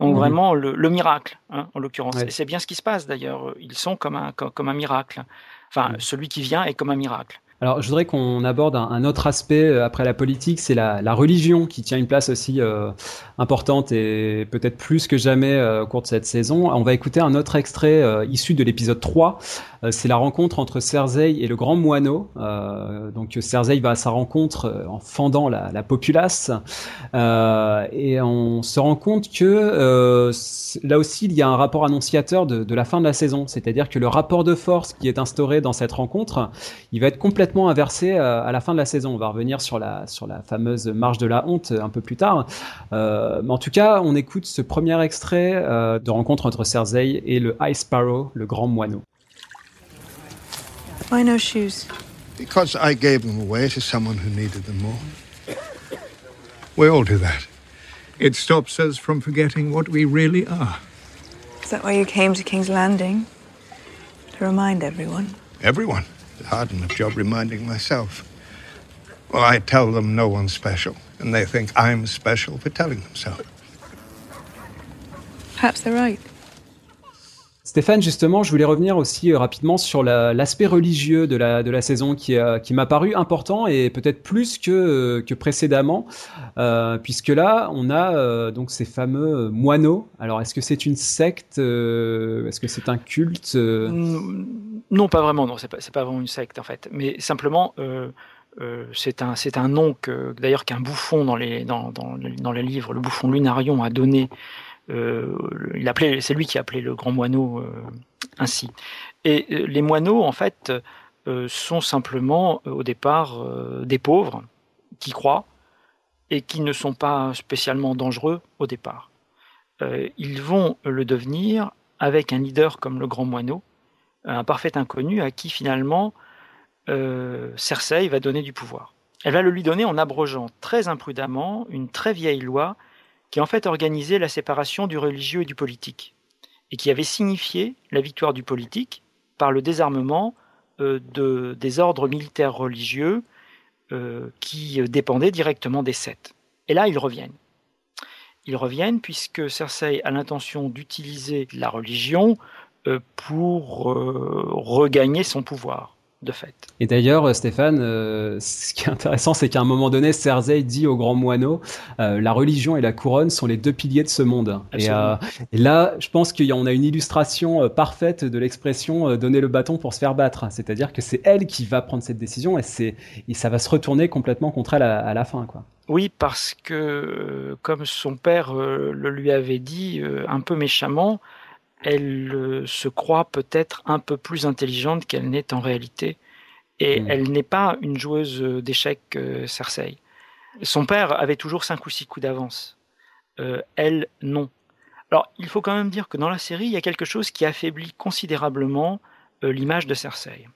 Donc mmh. vraiment le, le miracle, hein, en l'occurrence. Ouais. Et c'est bien ce qui se passe d'ailleurs. Ils sont comme un comme, comme un miracle. Enfin, mmh. celui qui vient est comme un miracle. Alors, je voudrais qu'on aborde un, autre aspect euh, après la politique, c'est la, religion qui tient une place aussi euh, importante et peut-être plus que jamais euh, au cours de cette saison. On va écouter un autre extrait issu de l'épisode 3. Euh, c'est la rencontre entre Cersei et le grand moineau. Euh, donc, Cersei va à sa rencontre en fendant la, la populace. et on se rend compte que là aussi, il y a un rapport annonciateur de, la fin de la saison. C'est-à-dire que le rapport de force qui est instauré dans cette rencontre, il va être complètement inversé euh, à la fin de la saison. On va revenir sur la, sur la fameuse marche de la honte un peu plus tard. Euh, mais en tout cas, on écoute ce premier extrait euh, de rencontre entre Cersei et le High Sparrow, le grand moineau. Why no shoes? Because I gave them away to someone who needed them more. We all do that. It stops us from forgetting what we really are. Is that why you came to King's Landing? To remind everyone? Everyone? It's hard enough job reminding myself. Well, I tell them no one's special, and they think I'm special for telling them so. Perhaps they're right. Stéphane, justement, je voulais revenir aussi euh, rapidement sur l'aspect la, religieux de la, de la saison qui, qui m'a paru important et peut-être plus que, euh, que précédemment, euh, puisque là, on a donc ces fameux moineaux. Alors, est-ce que c'est une secte Est-ce que c'est un culte Non, pas vraiment. Non, c'est pas, pas vraiment une secte en fait, mais simplement. c'est un, un nom que d'ailleurs qu'un bouffon dans les, dans, dans, dans les livres, le bouffon Lunarion a donné appelait, c'est lui qui appelait le grand moineau euh, ainsi. Et euh, les moineaux, en fait, sont simplement au départ des pauvres qui croient et qui ne sont pas spécialement dangereux au départ. ils vont le devenir avec un leader comme le grand moineau, un parfait inconnu à qui finalement euh, Cersei va donner du pouvoir. Elle va le lui donner en abrogeant très imprudemment une très vieille loi qui en fait organisait la séparation du religieux et du politique, et qui avait signifié la victoire du politique par le désarmement euh, de, des ordres militaires religieux euh, qui dépendaient directement des Sept. Et là, ils reviennent. Ils reviennent puisque Cersei a l'intention d'utiliser la religion euh, pour euh, regagner son pouvoir de fait. Et d'ailleurs, euh, Stéphane, euh, ce qui est intéressant, c'est qu'à un moment donné, Cersei dit au grand moineau, euh, la religion et la couronne sont les deux piliers de ce monde. Et, euh, et, là, je pense qu'on a une illustration parfaite de l'expression donner le bâton pour se faire battre. C'est-à-dire que c'est elle qui va prendre cette décision et, c'est, et ça va se retourner complètement contre elle à, à la fin. Quoi. Oui, parce que, comme son père le lui avait dit un peu méchamment, elle se croit peut-être un peu plus intelligente qu'elle n'est en réalité. Et mmh. elle n'est pas une joueuse d'échecs euh, Cersei. Son père avait toujours cinq ou six coups d'avance. Euh, elle, non. Alors, il faut quand même dire que dans la série, il y a quelque chose qui affaiblit considérablement euh, l'image de Cersei.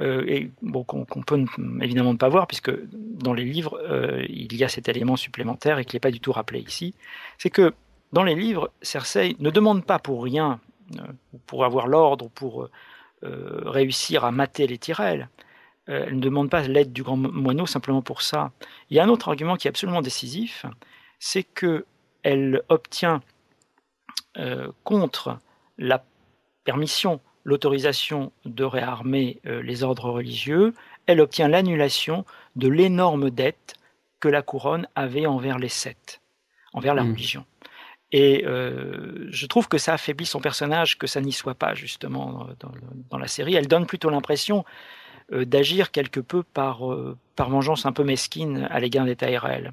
Euh, et bon, qu'on qu peut évidemment ne pas voir, puisque dans les livres, euh, il y a cet élément supplémentaire et qui n'est pas du tout rappelé ici. C'est que dans les livres, Cersei ne demande pas pour rien, euh, pour avoir l'ordre, pour euh, réussir à mater les Tyrell. Euh, elle ne demande pas l'aide du grand moineau simplement pour ça. Il y a un autre argument qui est absolument décisif, c'est que elle obtient euh, contre la permission, l'autorisation de réarmer euh, les ordres religieux, elle obtient l'annulation de l'énorme dette que la couronne avait envers les sept, envers la mmh. religion. Et euh, je trouve que ça affaiblit son personnage, que ça n'y soit pas justement dans, la série. Elle donne plutôt l'impression euh, d'agir quelque peu par, euh, par vengeance un peu mesquine à l'égard des Tyrell.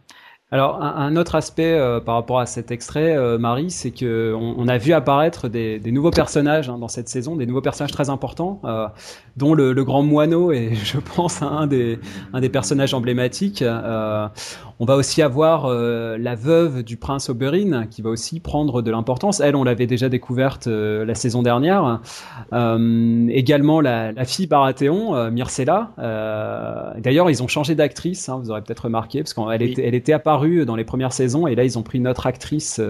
Alors un, autre aspect par rapport à cet extrait, Marie, c'est que on, on, a vu apparaître des, nouveaux personnages hein, dans cette saison, des nouveaux personnages très importants, dont le, le, grand moineau est, <laughs> je pense, un des, un des personnages emblématiques. Euh, On va aussi avoir la veuve du prince Oberyn qui va aussi prendre de l'importance. Elle, on l'avait déjà découverte la saison dernière. également la, la, fille Baratheon, Myrcella. D'ailleurs, ils ont changé d'actrice, hein, vous aurez peut-être remarqué, parce qu'elle était, elle était apparue dans les premières saisons et là, ils ont pris une autre actrice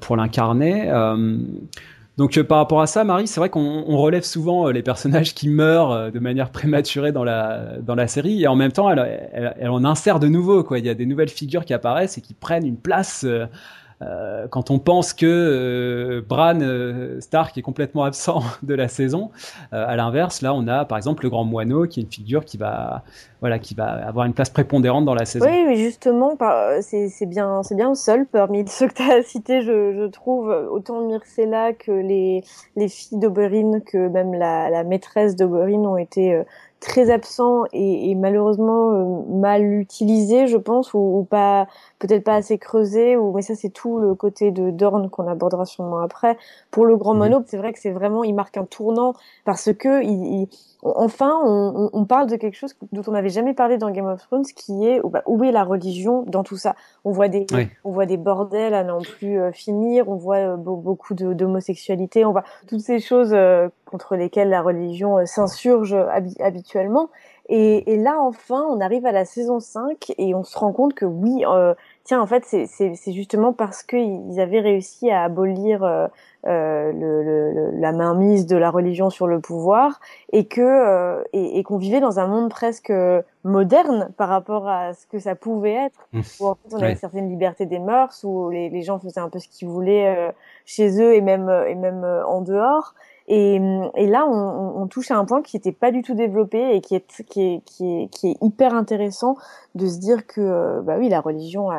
pour l'incarner. Donc euh, par rapport à ça, Marie, c'est vrai qu'on relève souvent euh, les personnages qui meurent euh, de manière prématurée dans la série, et en même temps, elle, en insère de nouveaux. Quoi. Il y a des nouvelles figures qui apparaissent et qui prennent une place euh, quand on pense que euh, Bran euh, Stark est complètement absent <laughs> de la saison, à l'inverse, là, on a par exemple le Grand Moineau, qui est une figure qui va, voilà, qui va avoir une place prépondérante dans la saison. Oui, mais justement, c'est bien, c'est bien seul parmi <laughs> ceux que tu as cités, je, je, trouve, autant Myrcella que les, les filles d'Oberyn, que même la, la maîtresse d'Oberyn ont été très absent et, et malheureusement euh, mal utilisé, je pense, ou, ou pas, peut-être pas assez creusé. Ou mais ça, c'est tout le côté de Dorn qu'on abordera sûrement après. Pour le Grand mhm. Mono, c'est vrai que c'est vraiment, il marque un tournant parce que il, il enfin, on, on, parle de quelque chose dont on n'avait jamais parlé dans Game of Thrones, qui est bah, où est la religion dans tout ça? On voit des, on voit des bordels à n'en plus euh, finir, on voit euh, beaucoup d'homosexualité, on voit toutes ces choses euh, contre lesquelles la religion s'insurge habituellement. Et, et, là, enfin, on arrive à la saison 5 et on se rend compte que oui, tiens, en fait, c'est justement parce qu'ils avaient réussi à abolir euh, euh, le, le, la mainmise de la religion sur le pouvoir et que euh, et, et qu'on vivait dans un monde presque moderne par rapport à ce que ça pouvait être, mmh. où en fait on avait une certaine liberté des mœurs, où les, les, gens faisaient un peu ce qu'ils voulaient euh, chez eux et même et même en dehors. Et, et là, on, on, touche à un point qui n'était pas du tout développé et qui est, qui, est, qui, est, qui est hyper intéressant de se dire que, euh, bah oui, la religion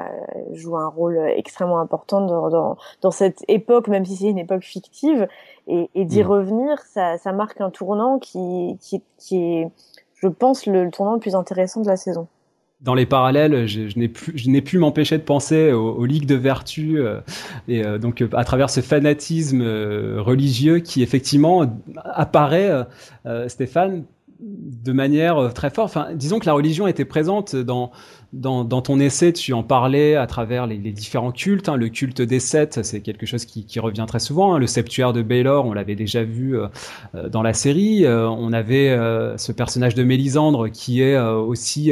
joue un rôle extrêmement important dans, dans, dans cette époque, même si c'est une époque fictive. Et, et d'y mmh. revenir, ça, ça marque un tournant qui, qui, qui est, je pense, le, le tournant le plus intéressant de la saison dans les parallèles, je, n'ai plus, pu m'empêcher de penser aux, ligues de vertu euh, et euh, donc à travers ce fanatisme euh, religieux qui effectivement apparaît, Stéphane, de manière très forte. Disons que la religion était présente dans dans, ton essai, tu en parlais à travers les, différents cultes. Hein. Le culte des sept, c'est quelque chose qui, revient très souvent. Hein. Le septuaire de Baylor, on l'avait déjà vu dans la série. on avait ce personnage de Mélisandre qui est aussi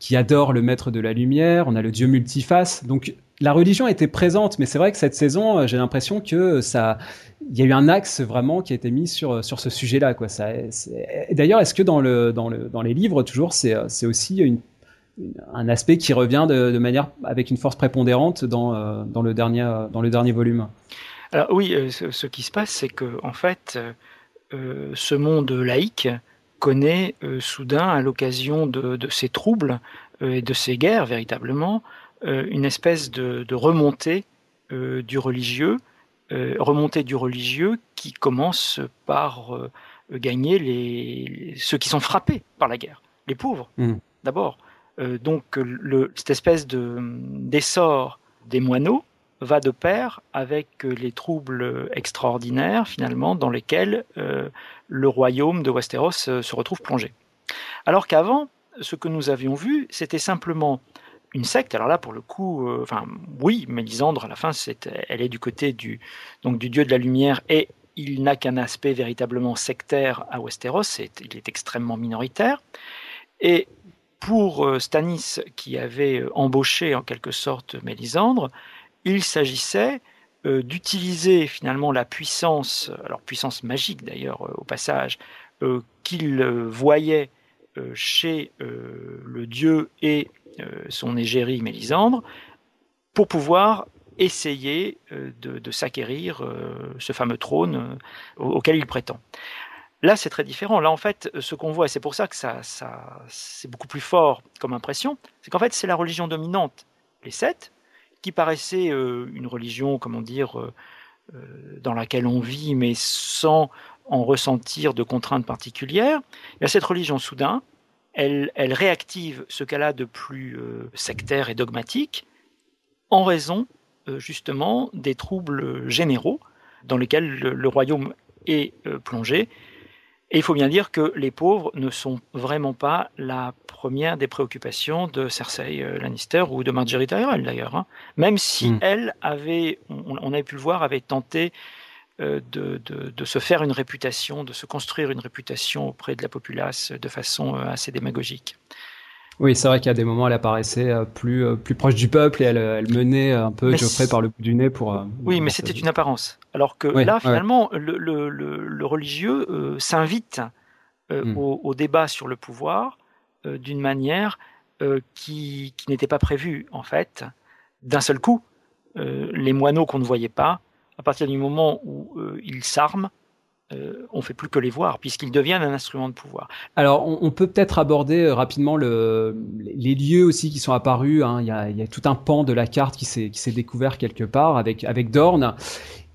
qui adore le maître de la lumière, on a le dieu multiface. Donc la religion était présente, mais c'est vrai que cette saison, euh, j'ai l'impression que ça, il y a eu un axe vraiment qui a été mis sur sur ce sujet-là, d'ailleurs, est-ce que dans le dans le dans les livres toujours, c'est aussi une, un aspect qui revient de, de, manière avec une force prépondérante dans euh, dans le dernier dans le dernier volume. Alors oui, euh, ce, ce qui se passe, c'est que en fait, euh, ce monde laïque connaît euh, soudain, à l'occasion de, de, ces troubles euh, et de ces guerres véritablement, euh, une espèce de, de remontée du religieux, remontée du religieux qui commence par gagner les, ceux qui sont frappés par la guerre, les pauvres mmh. d'abord. Donc le, cette espèce d'essor des moineaux va de pair avec euh, les troubles extraordinaires finalement dans lesquels euh, le royaume de Westeros euh, se retrouve plongé. Alors qu'avant, ce que nous avions vu, c'était simplement une secte. Alors là, pour le coup, euh, oui, Mélisandre à la fin, elle est du côté du donc du dieu de la lumière et il n'a qu'un aspect véritablement sectaire à Westeros. Il est extrêmement minoritaire. Et pour Stanis, qui avait embauché en quelque sorte Mélisandre, il s'agissait euh, d'utiliser finalement la puissance, alors puissance magique d'ailleurs euh, au passage, euh, qu'il voyait chez le dieu et son égérie Mélisandre, pour pouvoir essayer de s'acquérir ce fameux trône auquel il prétend. Là, c'est très différent. Là, en fait, ce qu'on voit, et c'est pour ça que ça, ça c'est beaucoup plus fort comme impression, c'est qu'en fait, c'est la religion dominante, les sept, qui paraissait euh, une religion, comment dire, euh, euh, dans laquelle on vit, mais sans en ressentir de contraintes particulières, et cette religion, soudain, elle, elle réactive ce qu'elle a de plus sectaire et dogmatique en raison justement des troubles généraux dans lesquels le, royaume est plongé. Et il faut bien dire que les pauvres ne sont vraiment pas la première des préoccupations de Cersei euh, Lannister ou de Marjorie Tyrell d'ailleurs. Hein. Même si Mm. elle avait, on, on avait pu le voir, avait tenté euh, de, de- de se faire une réputation, de se construire une réputation auprès de la populace de façon euh, assez démagogique. Oui, c'est vrai qu'à des moments, elle apparaissait plus, plus proche du peuple et elle, elle menait un peu Geoffrey par le bout du nez pour. Oui, mais c'était une apparence. Alors que Oui, là, ouais. finalement, le, le- le- le religieux euh, s'invite euh, Mm. au, au débat sur le pouvoir euh, d'une manière qui, qui n'était pas prévue, en fait. D'un seul coup, les moineaux qu'on ne voyait pas, à partir du moment où ils s'arment, euh, on ne fait plus que les voir, puisqu'ils deviennent un instrument de pouvoir. Alors, on, on peut peut-être aborder euh, rapidement le, les lieux aussi qui sont apparus. hein. Il, y a, il y a tout un pan de la carte qui s'est découvert quelque part avec, avec Dorne.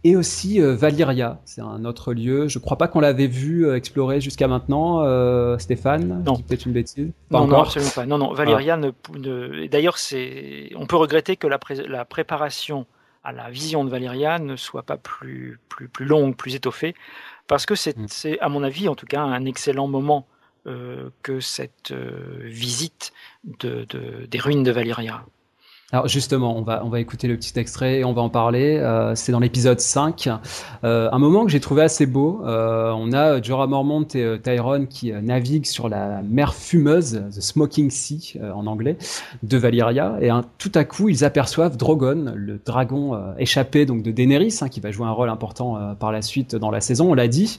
Et aussi euh, Valyria, c'est un autre lieu. Je crois pas qu'on l'avait vu euh, explorer jusqu'à maintenant, euh, Stéphane. Non. Peut-être une bêtise. Pas non, non, absolument pas. Non, non, Valyria ne, ne- et D'ailleurs, c'est. On peut regretter que la, pré- la préparation à la vision de Valyria ne soit pas plus, plus, plus longue, plus étoffée, parce que c'est, Mm. c'est, à mon avis, en tout cas, un excellent moment euh, que cette visite de, de- des ruines de Valyria. Alors justement, on va, on va écouter le petit extrait et on va en parler. Euh, c'est dans l'épisode 5. Euh, un moment que j'ai trouvé assez beau. Euh, on a Jorah Mormont et Tyrone qui naviguent sur la mer fumeuse, The Smoking Sea en anglais, de Valyria. Et tout à coup, ils aperçoivent Drogon, le dragon échappé donc de Daenerys, hein, qui va jouer un rôle important par la suite dans la saison, on l'a dit.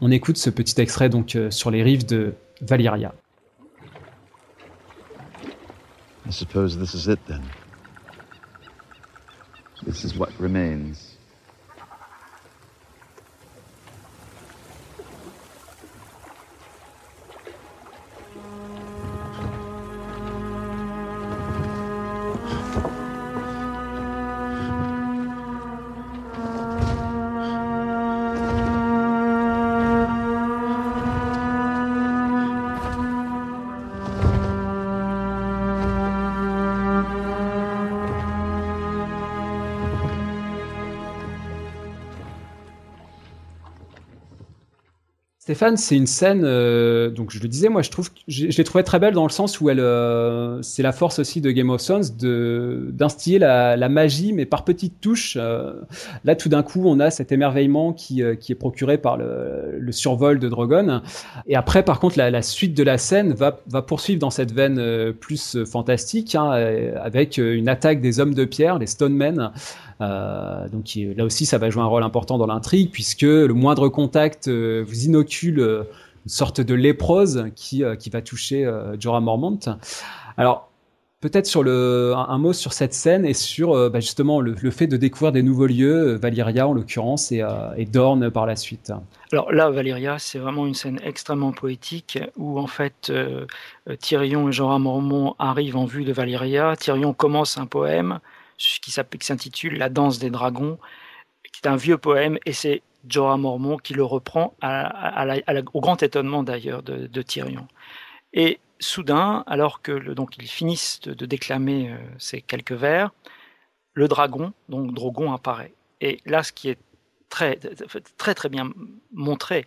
On écoute ce petit extrait donc sur les rives de Valyria. I suppose this is it then. This is what remains. C'est une scène, euh, donc je le disais, moi je trouve, je l'ai trouvée très belle dans le sens où elle, euh, c'est la force aussi de Game of Thrones de d'instiller la, la magie, mais par petites touches. euh, là, tout d'un coup, on a cet émerveillement qui, qui est procuré par le, survol de Drogon. Et après, par contre, la, suite de la scène va, va poursuivre dans cette veine plus fantastique, hein, avec une attaque des hommes de pierre, les Stonemen. Euh, donc là aussi, ça va jouer un rôle important dans l'intrigue, puisque le moindre contact euh, vous inocule euh, une sorte de léprose qui, qui va toucher Jorah Mormont. Alors, peut-être sur le, un, mot sur cette scène et sur bah, justement le, le fait de découvrir des nouveaux lieux, Valyria en l'occurrence, et, euh, et Dorne par la suite. Alors là, Valyria, c'est vraiment une scène extrêmement poétique où en fait Tyrion et Jorah Mormont arrivent en vue de Valyria. Tyrion commence un poème qui s'intitule La danse des dragons, qui est un vieux poème et c'est Jorah Mormont qui le reprend au grand étonnement d'ailleurs de, Tyrion. Et soudain, alors que donc ils finissent de, déclamer euh, ces quelques vers, le dragon, donc Drogon, apparaît. Et là, ce qui est très très très bien montré,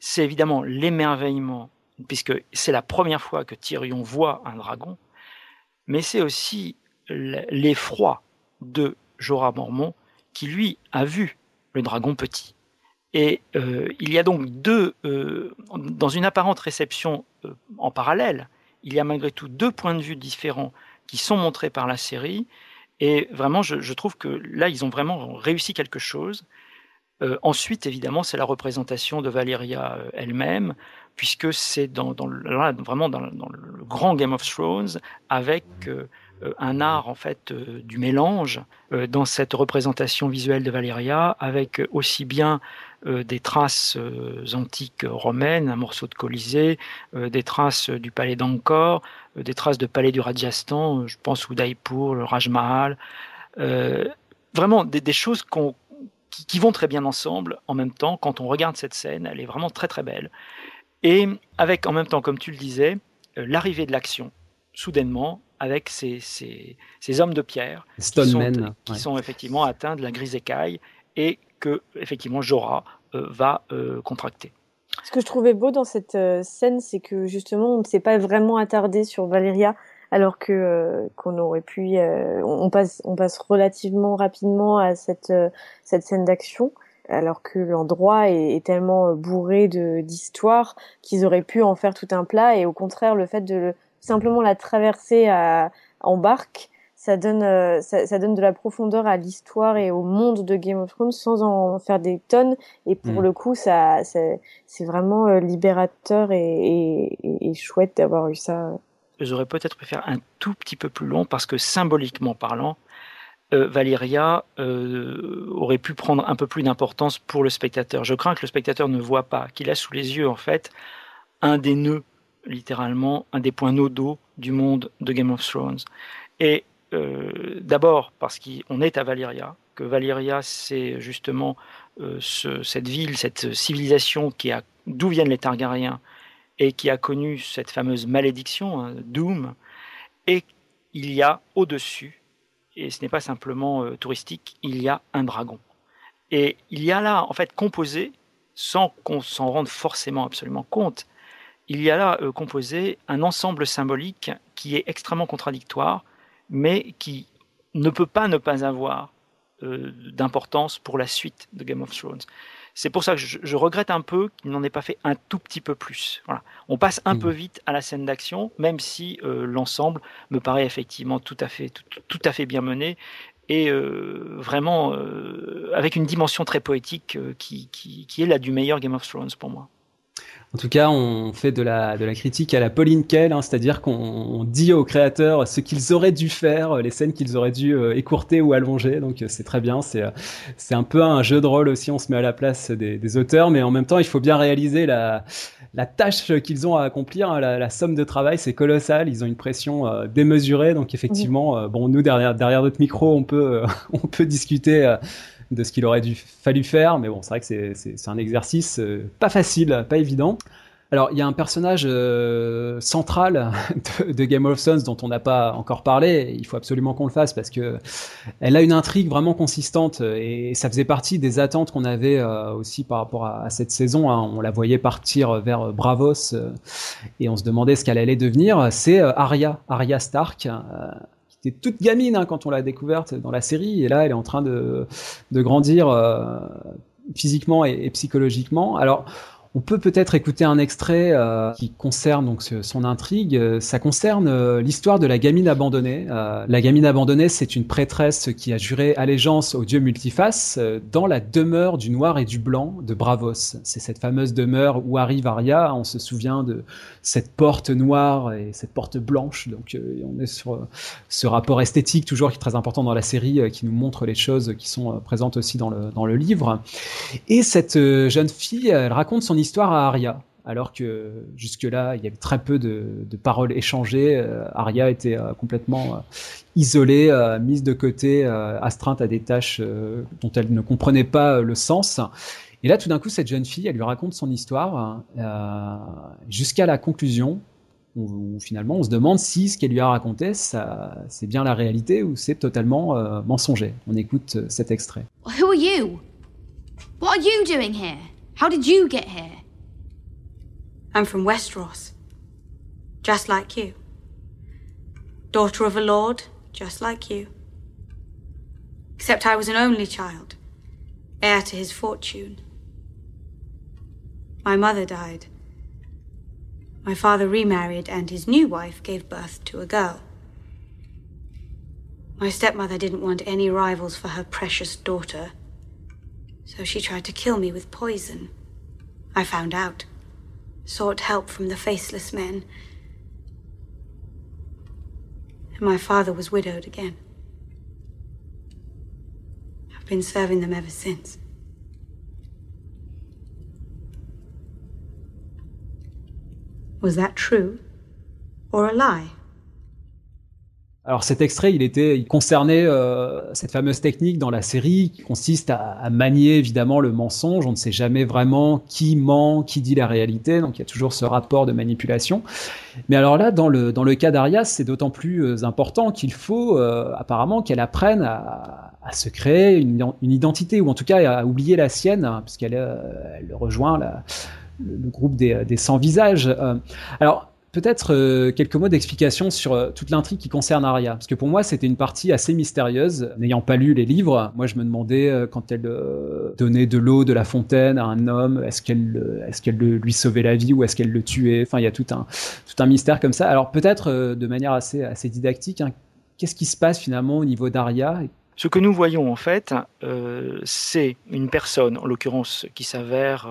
c'est évidemment l'émerveillement, puisque c'est la première fois que Tyrion voit un dragon, mais c'est aussi l'effroi de Jorah Mormont qui lui a vu le dragon petit. Et euh, il y a donc deux, euh, dans une apparente réception euh, en parallèle, il y a malgré tout deux points de vue différents qui sont montrés par la série. Et vraiment, je, trouve que là, ils ont vraiment réussi quelque chose. Ensuite, évidemment, c'est la représentation de Valyria elle-même, puisque c'est dans, dans vraiment dans, le- grand Game of Thrones, avec un art en fait euh, du mélange euh, dans cette représentation visuelle de Valyria, avec euh, aussi bien euh, des traces euh, antiques romaines, un morceau de Colisée, euh, des traces euh, du palais d'Angkor, euh, des traces de palais du Rajasthan, euh, je pense Udaipur, le Raj Mahal, euh, vraiment des, choses qui, vont très bien ensemble en même temps. Quand on regarde cette scène, elle est vraiment très très belle. Et avec en même temps, comme tu le disais, euh, l'arrivée de l'action, soudainement, avec ces, ces, ces hommes de pierre qui, sont, Stonemen. qui ouais. sont effectivement atteints de la grise écaille et que effectivement Jorah euh, va euh, contracter. Ce que je trouvais beau dans cette euh, scène, c'est que justement, on ne s'est pas vraiment attardé sur Valéria, alors que euh, qu'on aurait pu. euh, on passe, on passe relativement rapidement à cette euh, cette scène d'action, alors que l'endroit est, est tellement bourré de d'histoires qu'ils auraient pu en faire tout un plat. Et au contraire, le fait de le, simplement la traverser à, en barque, ça donne euh, ça, ça donne de la profondeur à l'histoire et au monde de Game of Thrones sans en faire des tonnes. Et pour Mm. le coup, ça, ça c'est vraiment euh, libérateur et, et, et- et chouette d'avoir eu ça. J'aurais peut-être préféré un tout petit peu plus long parce que symboliquement parlant, euh, Valyria euh, aurait pu prendre un peu plus d'importance pour le spectateur. Je crains que le spectateur ne voit pas, qu'il a sous les yeux en fait un des nœuds, littéralement, un des points nodaux du monde de Game of Thrones. Et euh, d'abord parce qu'on est à Valyria, que Valyria c'est justement euh, ce- cette ville, cette civilisation qui a d'où viennent les Targaryens et qui a connu cette fameuse malédiction, hein, Doom, et il y a au-dessus, et ce n'est pas simplement euh, touristique, il y a un dragon. Et il y a là, en fait, composé, sans qu'on s'en rende forcément absolument compte, il y a là euh, composé un ensemble symbolique qui est extrêmement contradictoire, mais qui ne peut pas ne pas avoir euh, d'importance pour la suite de Game of Thrones. C'est pour ça que je, je regrette un peu qu'il n'en ait pas fait un tout petit peu plus. Voilà. On passe un Mhm. peu vite à la scène d'action, même si euh, l'ensemble me paraît effectivement tout à fait, tout, tout à fait bien mené et euh, vraiment euh, avec une dimension très poétique euh, qui, qui, qui est la du meilleur Game of Thrones pour moi. En tout cas, on fait de la, de la critique à la Pauline Kael, hein, c'est-à-dire qu'on on dit aux créateurs ce qu'ils auraient dû faire, les scènes qu'ils auraient dû euh, écourter ou allonger. Donc euh, c'est très bien. C'est euh, un peu un jeu de rôle aussi. On se met à la place des, auteurs, mais en même temps, il faut bien réaliser la, la tâche qu'ils ont à accomplir. hein. La, somme de travail, c'est colossal. Ils ont une pression euh, démesurée. Donc effectivement, euh, bon, nous derrière derrière notre micro, on peut euh, <laughs> on peut discuter. De ce qu'il aurait dû fallu faire, mais bon, c'est vrai que c'est- un exercice euh, pas facile, pas évident. Alors, il y a un personnage euh, central <laughs> de, Game of Thrones dont on n'a pas encore parlé. Il faut absolument qu'on le fasse parce que elle a une intrigue vraiment consistante et ça faisait partie des attentes qu'on avait euh, aussi par rapport à, cette saison. hein. On la voyait partir vers Bravos et on se demandait ce qu'elle allait devenir. C'est Arya, Arya Stark. Toute gamine hein, quand on l'a découverte dans la série et là elle est en train de, de grandir euh, physiquement et, et psychologiquement. Alors on peut peut-être écouter un extrait euh, qui concerne donc son intrigue. Euh, Ça concerne euh, l'histoire de la gamine abandonnée. La gamine abandonnée, c'est une prêtresse qui a juré allégeance au dieu multiface dans la demeure du noir et du blanc de Bravos. C'est cette fameuse demeure où arrive Arya. On se souvient de cette porte noire et cette porte blanche. Donc on est sur ce rapport esthétique toujours qui est très important dans la série, qui nous montre les choses qui sont présentes aussi dans le, dans le livre. Et cette jeune fille, elle raconte son histoire à Arya. Alors que jusque-là, il y avait très peu de, paroles échangées. Euh, Arya était euh, complètement euh, isolée, euh, mise de côté, astreinte à des tâches dont elle ne comprenait pas le sens. Et là, tout d'un coup, cette jeune fille, elle lui raconte son histoire jusqu'à la conclusion où, finalement on se demande si ce qu'elle lui a raconté, c'est bien la réalité ou c'est totalement mensonger. On écoute cet extrait. How did you get here? I'm from Westeros, just like you. Daughter of a lord, just like you. Except I was an only child, heir to his fortune. My mother died. My father remarried, and his new wife gave birth to a girl. My stepmother didn't want any rivals for her precious daughter, so she tried to kill me with poison. I found out sought help from the faceless men. And my father was widowed again. I've been serving them ever since. Was that true or a lie? Alors cet extrait, il était, il concernait euh, cette fameuse technique dans la série qui consiste à, à, manier évidemment le mensonge. On ne sait jamais vraiment qui ment, qui dit la réalité. Donc il y a toujours ce rapport de manipulation. Mais alors là, dans le dans le cas d'Arias, c'est d'autant plus euh, important qu'il faut euh, apparemment qu'elle apprenne à, à, se créer une, identité ou en tout cas à oublier la sienne, hein, puisqu'elle elle rejoint la le groupe des, des sans visages. alors peut-être euh, quelques mots d'explication sur euh, toute l'intrigue qui concerne Arya. Parce que pour moi, c'était une partie assez mystérieuse. N'ayant pas lu les livres, moi, je me demandais euh, quand elle donnait de l'eau de la fontaine à un homme, est-ce qu'elle est-ce lui sauvait la vie ou est-ce qu'elle le tuait? Enfin, il y a tout un, tout un mystère comme ça. Alors peut-être de manière assez, assez didactique, hein, qu'est-ce qui se passe finalement au niveau d'Arya? Ce que nous voyons en fait, c'est une personne, en l'occurrence, qui s'avère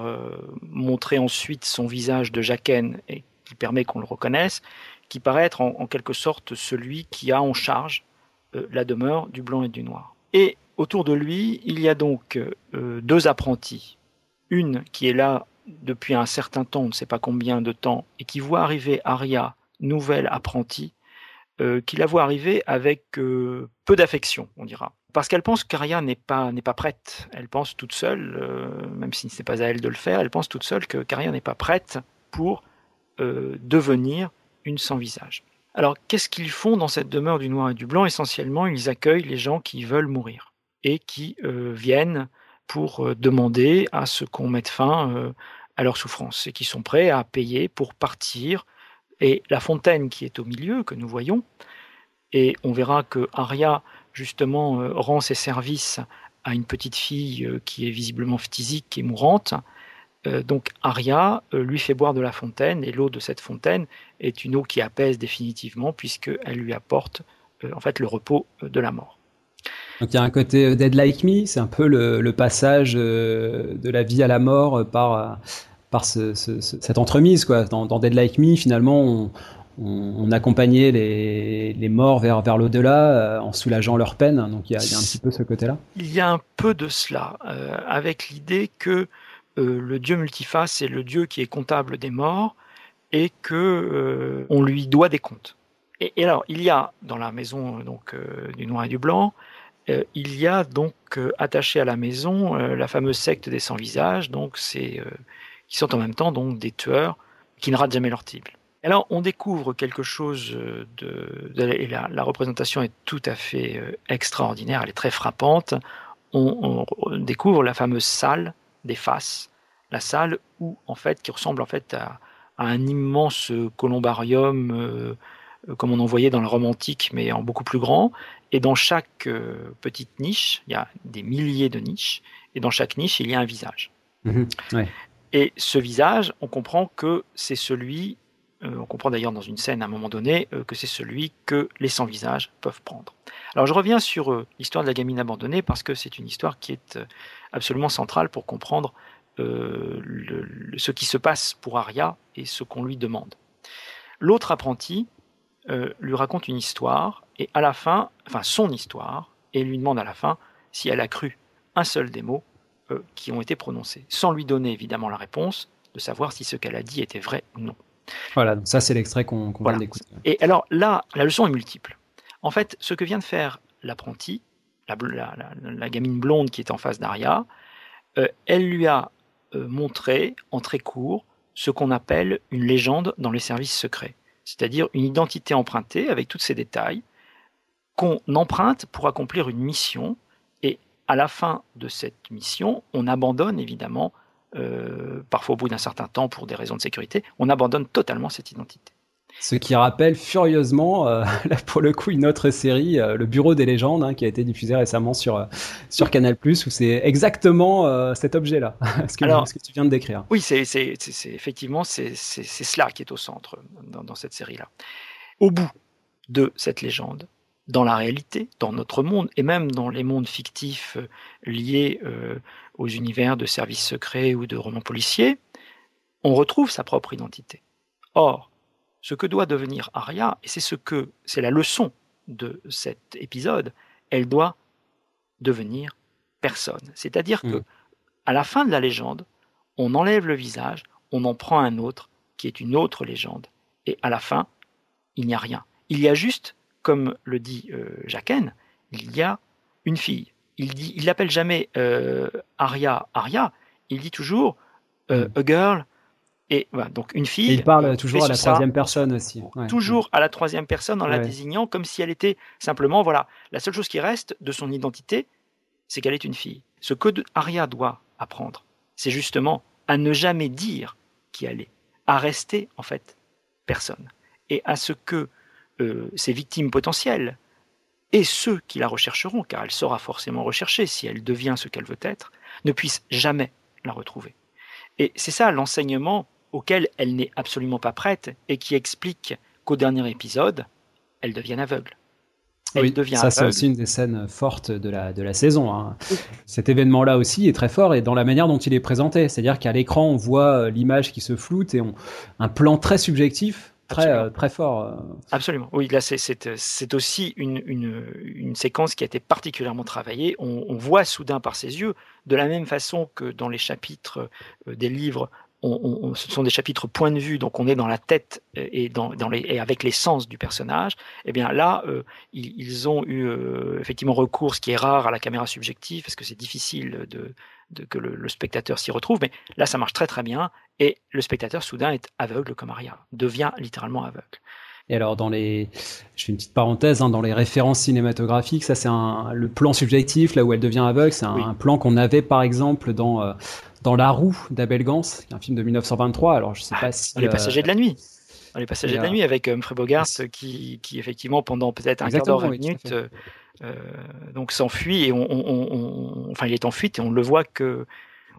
montrer ensuite son visage de Jaqen et qui permet qu'on le reconnaisse, qui paraît être en, quelque sorte celui qui a en charge euh, la demeure du blanc et du noir. Et autour de lui, il y a donc euh, deux apprentis. Une qui est là depuis un certain temps, on ne sait pas combien de temps, et qui voit arriver Aria, nouvelle apprentie, euh, qui la voit arriver avec peu d'affection, on dira. Parce qu'elle pense qu'Aria n'est pas, n'est pas prête. Elle pense toute seule, même si ce n'est pas à elle de le faire, elle pense toute seule que Caria n'est pas prête pour euh, devenir une sans visage. Alors qu'est-ce qu'ils font dans cette demeure du noir et du blanc? Essentiellement, ils accueillent les gens qui veulent mourir et qui euh, viennent pour euh, demander à ce qu'on mette fin à leur souffrance et qui sont prêts à payer pour partir. Et la fontaine qui est au milieu, que nous voyons, et on verra que Aria, justement, rend ses services à une petite fille qui est visiblement phtisique et mourante, donc Aria euh, lui fait boire de la fontaine et l'eau de cette fontaine est une eau qui apaise définitivement puisqu'elle lui apporte euh, en fait le repos de la mort. Donc il y a un côté Dead Like Me, c'est un peu le, passage de la vie à la mort par, par cette entremise. Quoi. Dans, Dead Like Me, finalement, on, accompagnait les, morts vers, vers l'au-delà en soulageant leur peine. Donc il y, a, un petit peu ce côté-là. Il y a un peu de cela, avec l'idée que euh, le dieu multiface est le dieu qui est comptable des morts et que euh, on lui doit des comptes. Et, alors, il y a dans la maison donc euh, du noir et du blanc, il y a donc attaché à la maison la fameuse secte des sans visages, donc c'est qui sont en même temps donc des tueurs qui ne ratent jamais leur cible. Alors, on découvre quelque chose de, et la, représentation est tout à fait extraordinaire, elle est très frappante. on découvre la fameuse salle des faces, la salle où en fait qui ressemble en fait à, un immense columbarium euh, euh, comme on en voyait dans le romantique mais en beaucoup plus grand. Et dans chaque euh, petite niche il y a des milliers de niches et dans chaque niche il y a un visage. Mhm, et ce visage on comprend que c'est celui on comprend d'ailleurs dans une scène à un moment donné que c'est celui que les sans visages peuvent prendre. Alors je reviens sur l'histoire de la gamine abandonnée parce que c'est une histoire qui est absolument centrale pour comprendre euh, ce qui se passe pour Arya et ce qu'on lui demande. L'autre apprenti euh, lui raconte une histoire et à la fin, enfin son histoire, et lui demande à la fin si elle a cru un seul des mots euh, qui ont été prononcés, sans lui donner évidemment la réponse de savoir si ce qu'elle a dit était vrai ou non. Voilà, donc ça c'est l'extrait qu'on vient d'écouter. Et alors là, la leçon est multiple. En fait, ce que vient de faire l'apprenti, la, gamine blonde qui est en face d'Aria, euh, elle lui a euh, montré en très court ce qu'on appelle une légende dans les services secrets, c'est-à-dire une identité empruntée avec tous ses détails qu'on emprunte pour accomplir une mission et à la fin de cette mission, on abandonne évidemment, euh, parfois au bout d'un certain temps pour des raisons de sécurité, on abandonne totalement cette identité. Ce qui rappelle furieusement, euh, <laughs> pour le coup, une autre série, euh, Le Bureau des légendes, hein, qui a été diffusée récemment sur, euh, sur Canal+, où c'est exactement cet objet-là, <laughs> ce, que, ce que tu viens de décrire. Oui, c'est effectivement c'est cela qui est au centre dans, dans cette série-là. Au bout de cette légende, dans la réalité, dans notre monde, et même dans les mondes fictifs liés aux univers de services secrets ou de romans policiers, on retrouve sa propre identité. Or, ce que doit devenir Arya, et c'est ce que c'est la leçon de cet épisode, elle doit devenir personne. C'est-à-dire que mm. à la fin de la légende, on enlève le visage, on en prend un autre qui est une autre légende, et à la fin, il n'y a rien. Il y a juste, comme le dit euh, il y a une fille. Il dit, il l'appelle jamais euh, Arya, Arya. Il dit toujours euh, mm. a girl, et voilà, donc une fille. il parle toujours à la troisième personne aussi. Toujours à la troisième personne en la désignant comme si elle était simplement, voilà, la seule chose qui reste de son identité, c'est qu'elle est une fille. Ce que Arya doit apprendre, c'est justement à ne jamais dire qui allait arrester en fait personne et à ce que euh, ses victimes potentielles et ceux qui la rechercheront, car elle sera forcément recherchée si elle devient ce qu'elle veut être, ne puissent jamais la retrouver. Et c'est ça l'enseignement auquel elle n'est absolument pas prête et qui explique qu'au dernier épisode, elle devienne aveugle. Elle oui, devient ça c'est aussi une des scènes fortes de la, de la saison. hein. Cet événement-là aussi est très fort et dans la manière dont il est présenté. C'est-à-dire qu'à l'écran, on voit euh, l'image qui se floute et on, un plan très subjectif, très, euh, très fort. euh. Absolument. Oui, là, c'est- aussi une, une, une séquence qui a été particulièrement travaillée. On, on voit soudain par ses yeux, de la même façon que dans les chapitres euh, des livres, on, on- ce sont des chapitres point de vue, donc on est dans la tête et, dans, dans les, et avec les sens du personnage. Eh bien là, euh, ils, ils ont eu euh, effectivement recours, ce qui est rare, à la caméra subjective, parce que c'est difficile de, de- que le, le spectateur s'y retrouve. Mais là, ça marche très très bien, et le spectateur soudain est aveugle comme Aria, devient littéralement aveugle. Et alors, dans les, je fais une petite parenthèse, hein, dans les références cinématographiques, ça c'est un, le plan subjectif, là où elle devient aveugle, c'est un, Oui. un plan qu'on avait par exemple dans, euh, dans La Roue d'Abel Gans, qui est un film de 1923. Alors, je sais pas si. Dans les euh, passagers de la nuit. Dans les passagers et, de la euh, nuit avec euh, Humphrey Bogart qui, qui effectivement pendant peut-être un quart d'heure, oui, minute, euh, euh, donc s'enfuit et on, enfin il est en fuite et on le voit que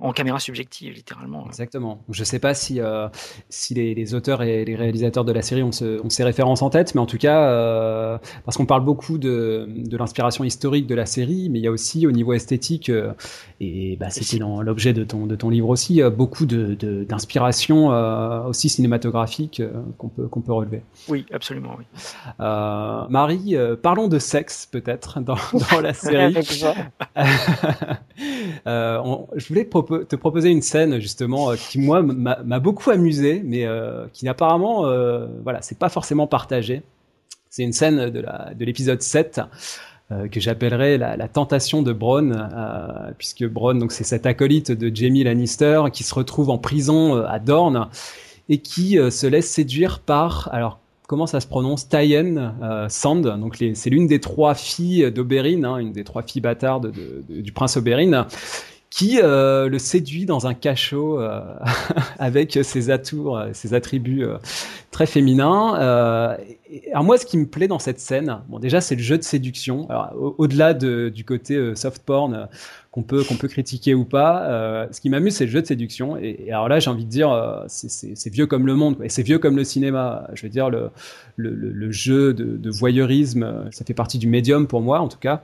en caméra subjective littéralement. Exactement. Je sais pas si, euh, si les, les auteurs et les réalisateurs de la série ont, ce- ont ces références en tête, mais en tout cas, euh, parce qu'on parle beaucoup de, de l'inspiration historique de la série, mais il y a aussi au niveau esthétique, euh, et bah, c'était dans l'objet de ton, de ton livre aussi, euh, beaucoup de- de- d'inspiration euh, aussi cinématographique euh, qu'on peut, qu'on peut relever. Oui, absolument, oui. Euh, Marie, euh, parlons de sexe peut-être dans, dans la <laughs> série. <laughs> Euh, on- je voulais te, te proposer une scène justement euh, qui moi m'a beaucoup amusé, mais euh, qui apparemment, euh, voilà, c'est pas forcément partagé. C'est une scène de l'épisode 7 euh, que j'appellerais la, tentation de Bronn, puisque Bronn, donc c'est cet acolyte de Jamie Lannister qui se retrouve en prison à Dorne et qui se laisse séduire par, alors comment ça se prononce, Tyen Sand. Donc c'est l'une des trois filles d'Oberyn, hein, une des trois filles bâtardes de- de- du prince Oberyn, qui euh, le séduit dans un cachot euh, <laughs> avec ses atours, euh, ses attributs euh, très féminins. Euh, et- alors moi, ce qui me plaît dans cette scène, bon déjà c'est le jeu de séduction. Au-delà de- du côté euh, soft porn qu'on peut qu'on peut critiquer ou pas, ce qui m'amuse c'est le jeu de séduction. Et, et alors là, j'ai envie de dire, c'est- vieux comme le monde, et c'est vieux comme le cinéma. Je veux dire le le, le- jeu de, de voyeurisme, ça fait partie du médium pour moi en tout cas.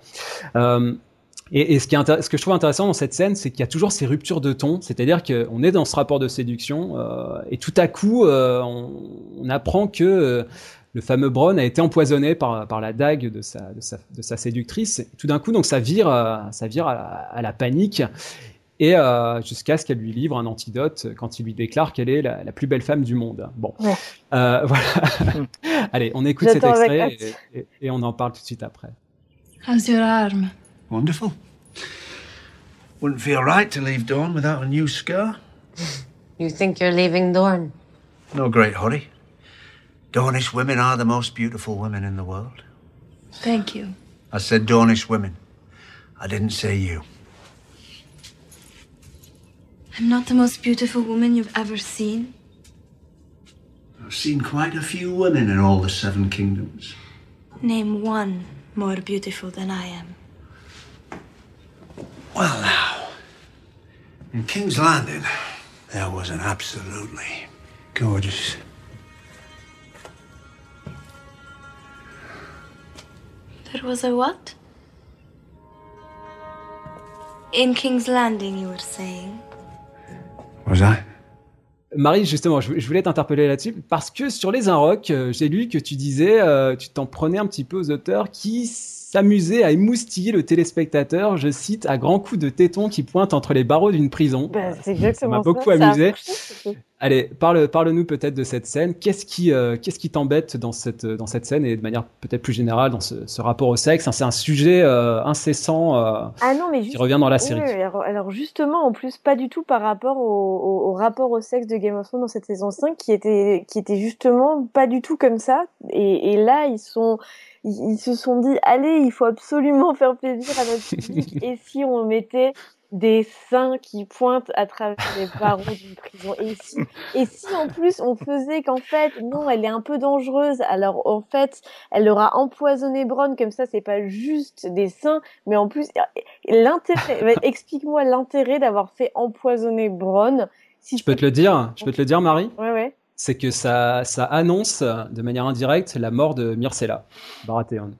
Et, et ce, qui est ce que je trouve intéressant dans cette scène, c'est qu'il y a toujours ces ruptures de ton, c'est-à-dire qu'on est dans ce rapport de séduction, euh, et tout à coup, euh, on, on apprend que euh, le fameux Bronn a été empoisonné par, par la dague de sa, de sa, de sa séductrice. Et tout d'un coup, donc ça vire, euh, ça vire à la, à la panique, et euh, jusqu'à ce qu'elle lui livre un antidote quand il lui déclare qu'elle est la, la plus belle femme du monde. Bon, Ouais. Euh, <laughs> voilà. <laughs> Allez, on écoute cet extrait hâte. et, et- et on en parle tout de suite après. How's your arm? Wonderful. Wouldn't feel right to leave Dawn without a new scar. You think you're leaving Dorne? No great hurry. Dornish women are the most beautiful women in the world. Thank you. I said Dornish women. I didn't say you. I'm not the most beautiful woman you've ever seen. I've seen quite a few women in all the Seven Kingdoms. Name one more beautiful than I am. Well, now, in King's Landing, there was an absolutely gorgeous. There was a what? In King's Landing, you were saying. Was I? Marie, justement, je voulais t'interpeller là-dessus parce que sur les Inrocks, euh, j'ai lu que tu disais, euh, tu t'en prenais un petit peu aux auteurs qui s'amusaient à émoustiller le téléspectateur, je cite, à grands coups de téton qui pointent entre les barreaux d'une prison. Bah, c'est ça exactement m'a beaucoup ça, amusé. <laughs> Allez, parle, parle-nous peut-être de cette scène. Qu'est-ce qui, euh, qu'est-ce qui t'embête dans cette, dans cette scène et de manière peut-être plus générale dans ce, ce rapport au sexe? C'est un sujet euh, incessant euh, Ah non, mais qui revient dans la série. oui, alors, alors justement, en plus, pas du tout par rapport au, au, au rapport au sexe de Game of Thrones dans cette saison 5, qui était, qui était justement pas du tout comme ça. Et, et là, ils sont, ils, se sont dit, allez, il faut absolument <laughs> faire plaisir à notre public. <laughs> et si on mettait des seins qui pointent à travers les <laughs> barreaux d'une prison. Et si, et si en plus on faisait qu'en fait, non, elle est un peu dangereuse, alors en fait, elle aura empoisonné Bron, comme ça, c'est pas juste des seins, mais en plus, l'intérêt, <laughs> explique-moi l'intérêt d'avoir fait empoisonner Bron. Si je peux te le dire, je peux te le dire, Marie? Ouais, ouais. C'est que ça, ça annonce de manière indirecte la mort de Myrcella Baratheon.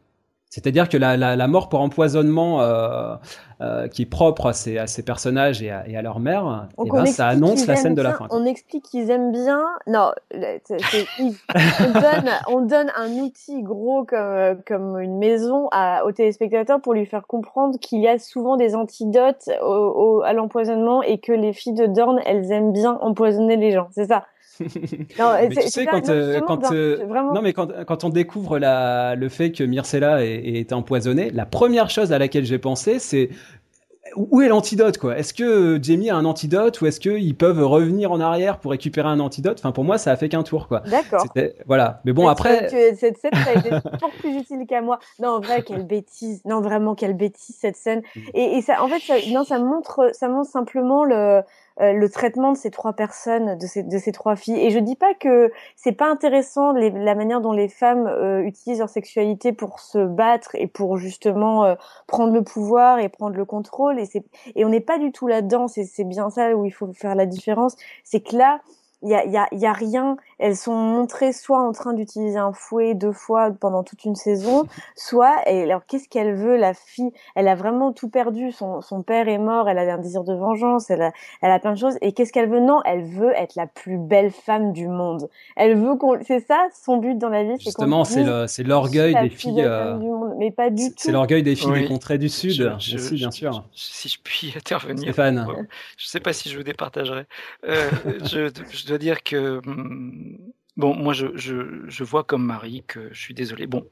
C'est-à-dire que la, la, la, mort pour empoisonnement euh, euh, qui est propre à ces, à ces personnages et à, et à leur mère, et eh ben, ça annonce la scène de la fin. On explique qu'ils aiment bien. Non, on, <laughs> donne, on donne un outil gros comme, comme une maison à, aux téléspectateurs pour lui faire comprendre qu'il y a souvent des antidotes au, au, à l'empoisonnement et que les filles de Dorne, elles aiment bien empoisonner les gens. C'est ça. <laughs> non, mais tu sais, quand, euh, quand euh, non, mais quand, quand, on découvre la, le fait que Myrcella est, est empoisonnée, la première chose à laquelle j'ai pensé, c'est où est l'antidote quoi? Est-ce que Jamie a un antidote ou est-ce qu'ils peuvent revenir en arrière pour récupérer un antidote? Enfin pour moi ça a fait qu'un tour quoi. D'accord. Voilà. Mais bon après. cette scène ça a été toujours plus utile qu'à moi. Non en vrai quelle bêtise. Non vraiment quelle bêtise cette scène. Mm. Et, et ça en fait ça, non ça montre ça montre simplement le euh, le traitement de ces trois personnes, de ces, de ces trois filles. Et je dis pas que c'est pas intéressant la manière dont les femmes euh, utilisent leur sexualité pour se battre et pour justement euh, prendre le pouvoir et prendre le contrôle. Et, et on n'est pas du tout là-dedans. C'est bien ça où il faut faire la différence. C'est que là, il y a, y, a, y a rien. Elles sont montrées soit en train d'utiliser un fouet deux fois pendant toute une saison, soit et alors qu'est-ce qu'elle veut la fille? Elle a vraiment tout perdu. Son, son père est mort. Elle a un désir de vengeance. Elle a, elle a plein de choses. Et qu'est-ce qu'elle veut? Non, elle veut être la plus belle femme du monde. Elle veut qu'on. C'est ça son but dans la vie. Justement, c'est le, c'est l'orgueil des filles. Euh... Du monde, mais pas du tout. C'est l'orgueil des filles des contrées du sud. Je, aussi, bien sûr. si je puis <laughs> intervenir. Stéphane. je sais pas si je vous départagerai. Euh, je, je dois dire que hum, bon, moi je, je, je, vois comme Marie que je suis désolé. Bon,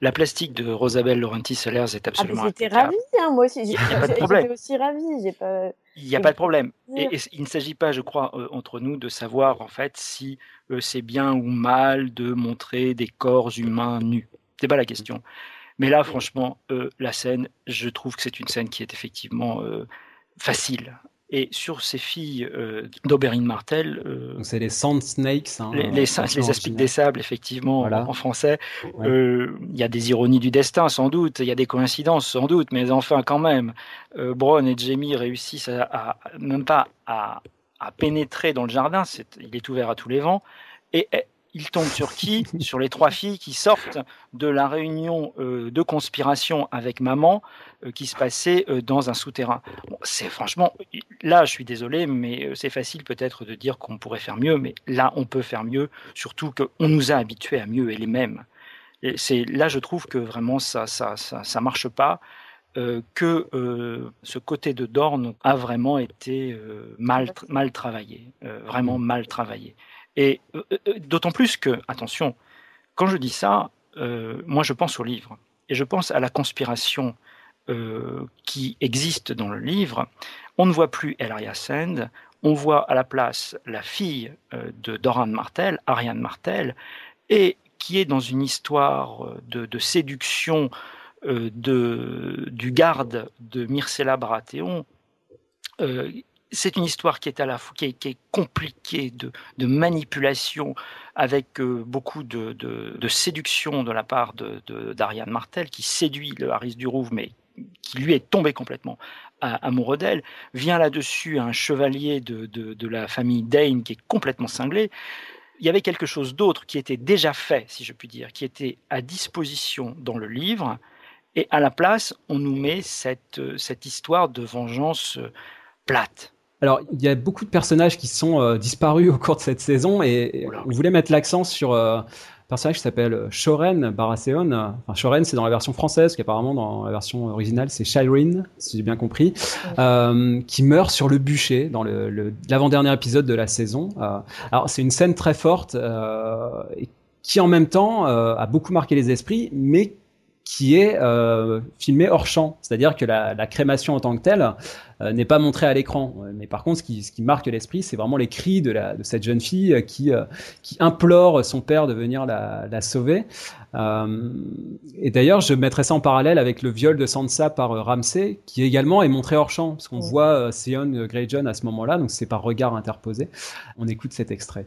la plastique de Rosabelle Laurenti Sellers est absolument. Ah, j'étais ravie, hein, moi aussi. <laughs> J'étais aussi ravie. Pas... Il n'y a pas de problème. Et, et il ne s'agit pas, je crois, euh, entre nous de savoir en fait si euh, c'est bien ou mal de montrer des corps humains nus. C'est pas la question. Mais là, franchement, euh, la scène, je trouve que c'est une scène qui est effectivement facile et sur ces filles euh, d'Auberine Martel. Euh, c'est les Sand Snakes. Hein, les, les, les aspics des sables, effectivement, voilà. en, français. Il ouais. euh, y a des ironies du destin, sans doute. Il y a des coïncidences, sans doute. Mais enfin, quand même, euh, Bron et Jamie réussissent à, à, même pas à, à, pénétrer dans le jardin. Est, il est ouvert à tous les vents. Et il tombe sur qui? <laughs> Sur les trois filles qui sortent de la réunion euh, de conspiration avec maman euh, qui se passait euh, dans un souterrain. Bon, c'est franchement, là, je suis désolé, mais euh, c'est facile peut-être de dire qu'on pourrait faire mieux, mais là, on peut faire mieux, surtout qu'on nous a habitués à mieux et les mêmes. Et c'est là, je trouve que vraiment ça, ça, ça, ça marche pas. Euh, que euh, ce côté de Dorn a vraiment été euh, mal, mal travaillé, vraiment mal travaillé. Et d'autant plus que, attention, quand je dis ça, moi je pense au livre et je pense à la conspiration euh, qui existe dans le livre, on ne voit plus Elaria Sand, on voit à la place la fille euh, de Doran Martel, Ariane Martel, et qui est dans une histoire de, séduction euh, du garde de Myrcella Baratheon. Euh, c'est une histoire qui est à la qui qui est compliquée de, manipulation avec euh, beaucoup de, séduction de la part d'Ariane Martel qui séduit le Harris du Rouve mais qui lui est tombé complètement amoureux d'elle, vient là-dessus un chevalier de, la famille Dane qui est complètement cinglé. Il y avait quelque chose d'autre qui était déjà fait, si je puis dire, qui était à disposition dans le livre, et à la place, on nous met cette, cette histoire de vengeance plate. Alors, il y a beaucoup de personnages qui sont euh, disparus <laughs> au cours de cette saison, et Oula. on voulait mettre l'accent sur... Euh, personnage qui s'appelle Shoren Baratheon. Enfin, Shoren, c'est dans la version française, qui apparemment dans la version originale, c'est Shireen, si j'ai bien compris, euh, qui meurt sur le bûcher dans le, le l'avant-dernier épisode de la saison. Euh, alors, c'est une scène très forte euh, qui, en même temps, euh, a beaucoup marqué les esprits, mais qui est euh, filmé hors champ, c'est-à-dire que la, la, crémation en tant que telle euh, n'est pas montrée à l'écran. Mais par contre, ce qui, ce qui marque l'esprit, c'est vraiment les cris de, la, de cette jeune fille qui, euh, qui implore son père de venir la, la sauver. Et d'ailleurs, je mettrais ça en parallèle avec le viol de Sansa par Ramsay, qui également est montré hors champ, parce qu'on voit Theon Greyjoy à ce moment-là, donc c'est par regard interposé. On écoute cet extrait.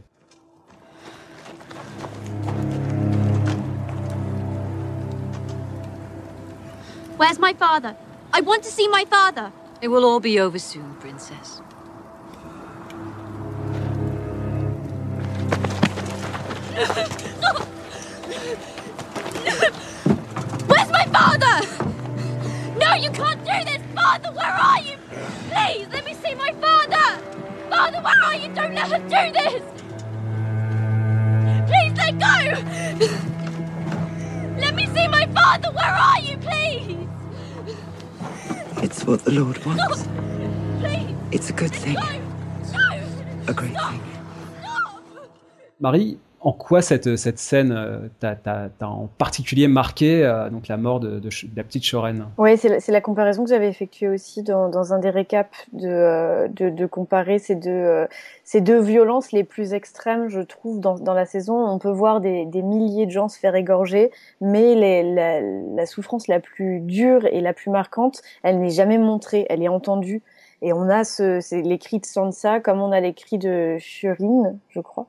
Where's my father? I want to see my father. It will all be over soon, Princess. Where's my father? No, you can't do this! Father, where are you? Please, let me see my father! Father, where are you? Don't let her do this! Please let go! Let me see my father! Where are you, please? It's what the Lord wants. It's a good thing. A great thing. Marie, en quoi cette, cette scène euh, t'a en particulier marqué euh, donc la mort de, de, de la petite Shoren? Oui, c'est la, la, comparaison que j'avais effectuée aussi dans, dans, un des récaps de, euh, de, de comparer ces deux, euh, ces deux violences les plus extrêmes, je trouve, dans, dans la saison. On peut voir des, des, milliers de gens se faire égorger, mais les, la, la souffrance la plus dure et la plus marquante, elle n'est jamais montrée, elle est entendue. Et on a ce, les cris de Sansa comme on a les cris de Shireen, je crois.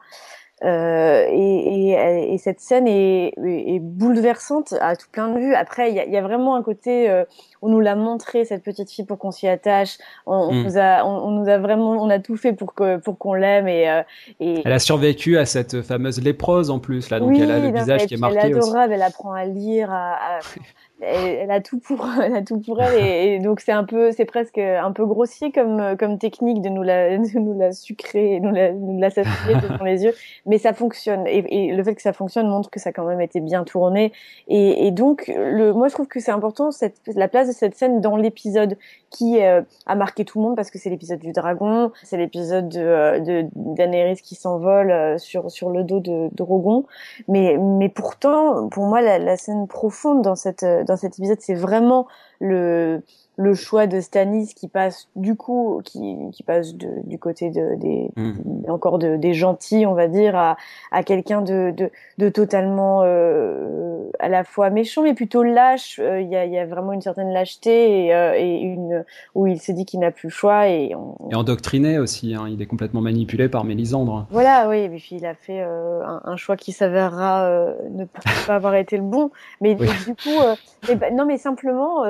Euh, et, et, et, cette scène est, est, bouleversante à tout plein de vues. Après, il y a, y a, vraiment un côté, euh, on nous l'a montré cette petite fille pour qu'on s'y attache. On, on Mm. nous a, on, on, nous a vraiment, on a tout fait pour que pour qu'on l'aime et, euh, et. Elle a survécu à cette fameuse léprose en plus là, donc oui, elle a le visage qui est marqué Elle est aussi. adorable, elle apprend à lire, à, à <laughs> <laughs> elle, a tout pour, elle a tout pour elle et, donc c'est un peu, c'est presque un peu grossier comme comme technique de nous la, de nous la sucrer, nous la, nous la sacrifier devant les yeux, mais ça fonctionne et, le fait que ça fonctionne montre que ça a quand même été bien tourné. Et, et donc le, moi je trouve que c'est important cette, la place de cette scène dans l'épisode qui euh, a marqué tout le monde parce que c'est l'épisode du dragon, c'est l'épisode de, de Daenerys qui s'envole euh, sur sur le dos de, de Drogon, mais mais pourtant pour moi la, la scène profonde dans cette dans cet épisode c'est vraiment le le choix de Stanis qui passe du coup qui, qui passe de, du côté de, des Mm. encore de, des gentils on va dire à, à quelqu'un de, de, de totalement euh, à la fois méchant mais plutôt lâche il euh, y, a, y a vraiment une certaine lâcheté et, euh, et une où il s'est dit qu'il n'a plus le choix et, on... et endoctriné aussi hein. il est complètement manipulé par Mélisandre voilà oui et puis il a fait un, un, choix qui s'avérera ne pas avoir été le bon mais oui. du coup mais, non mais simplement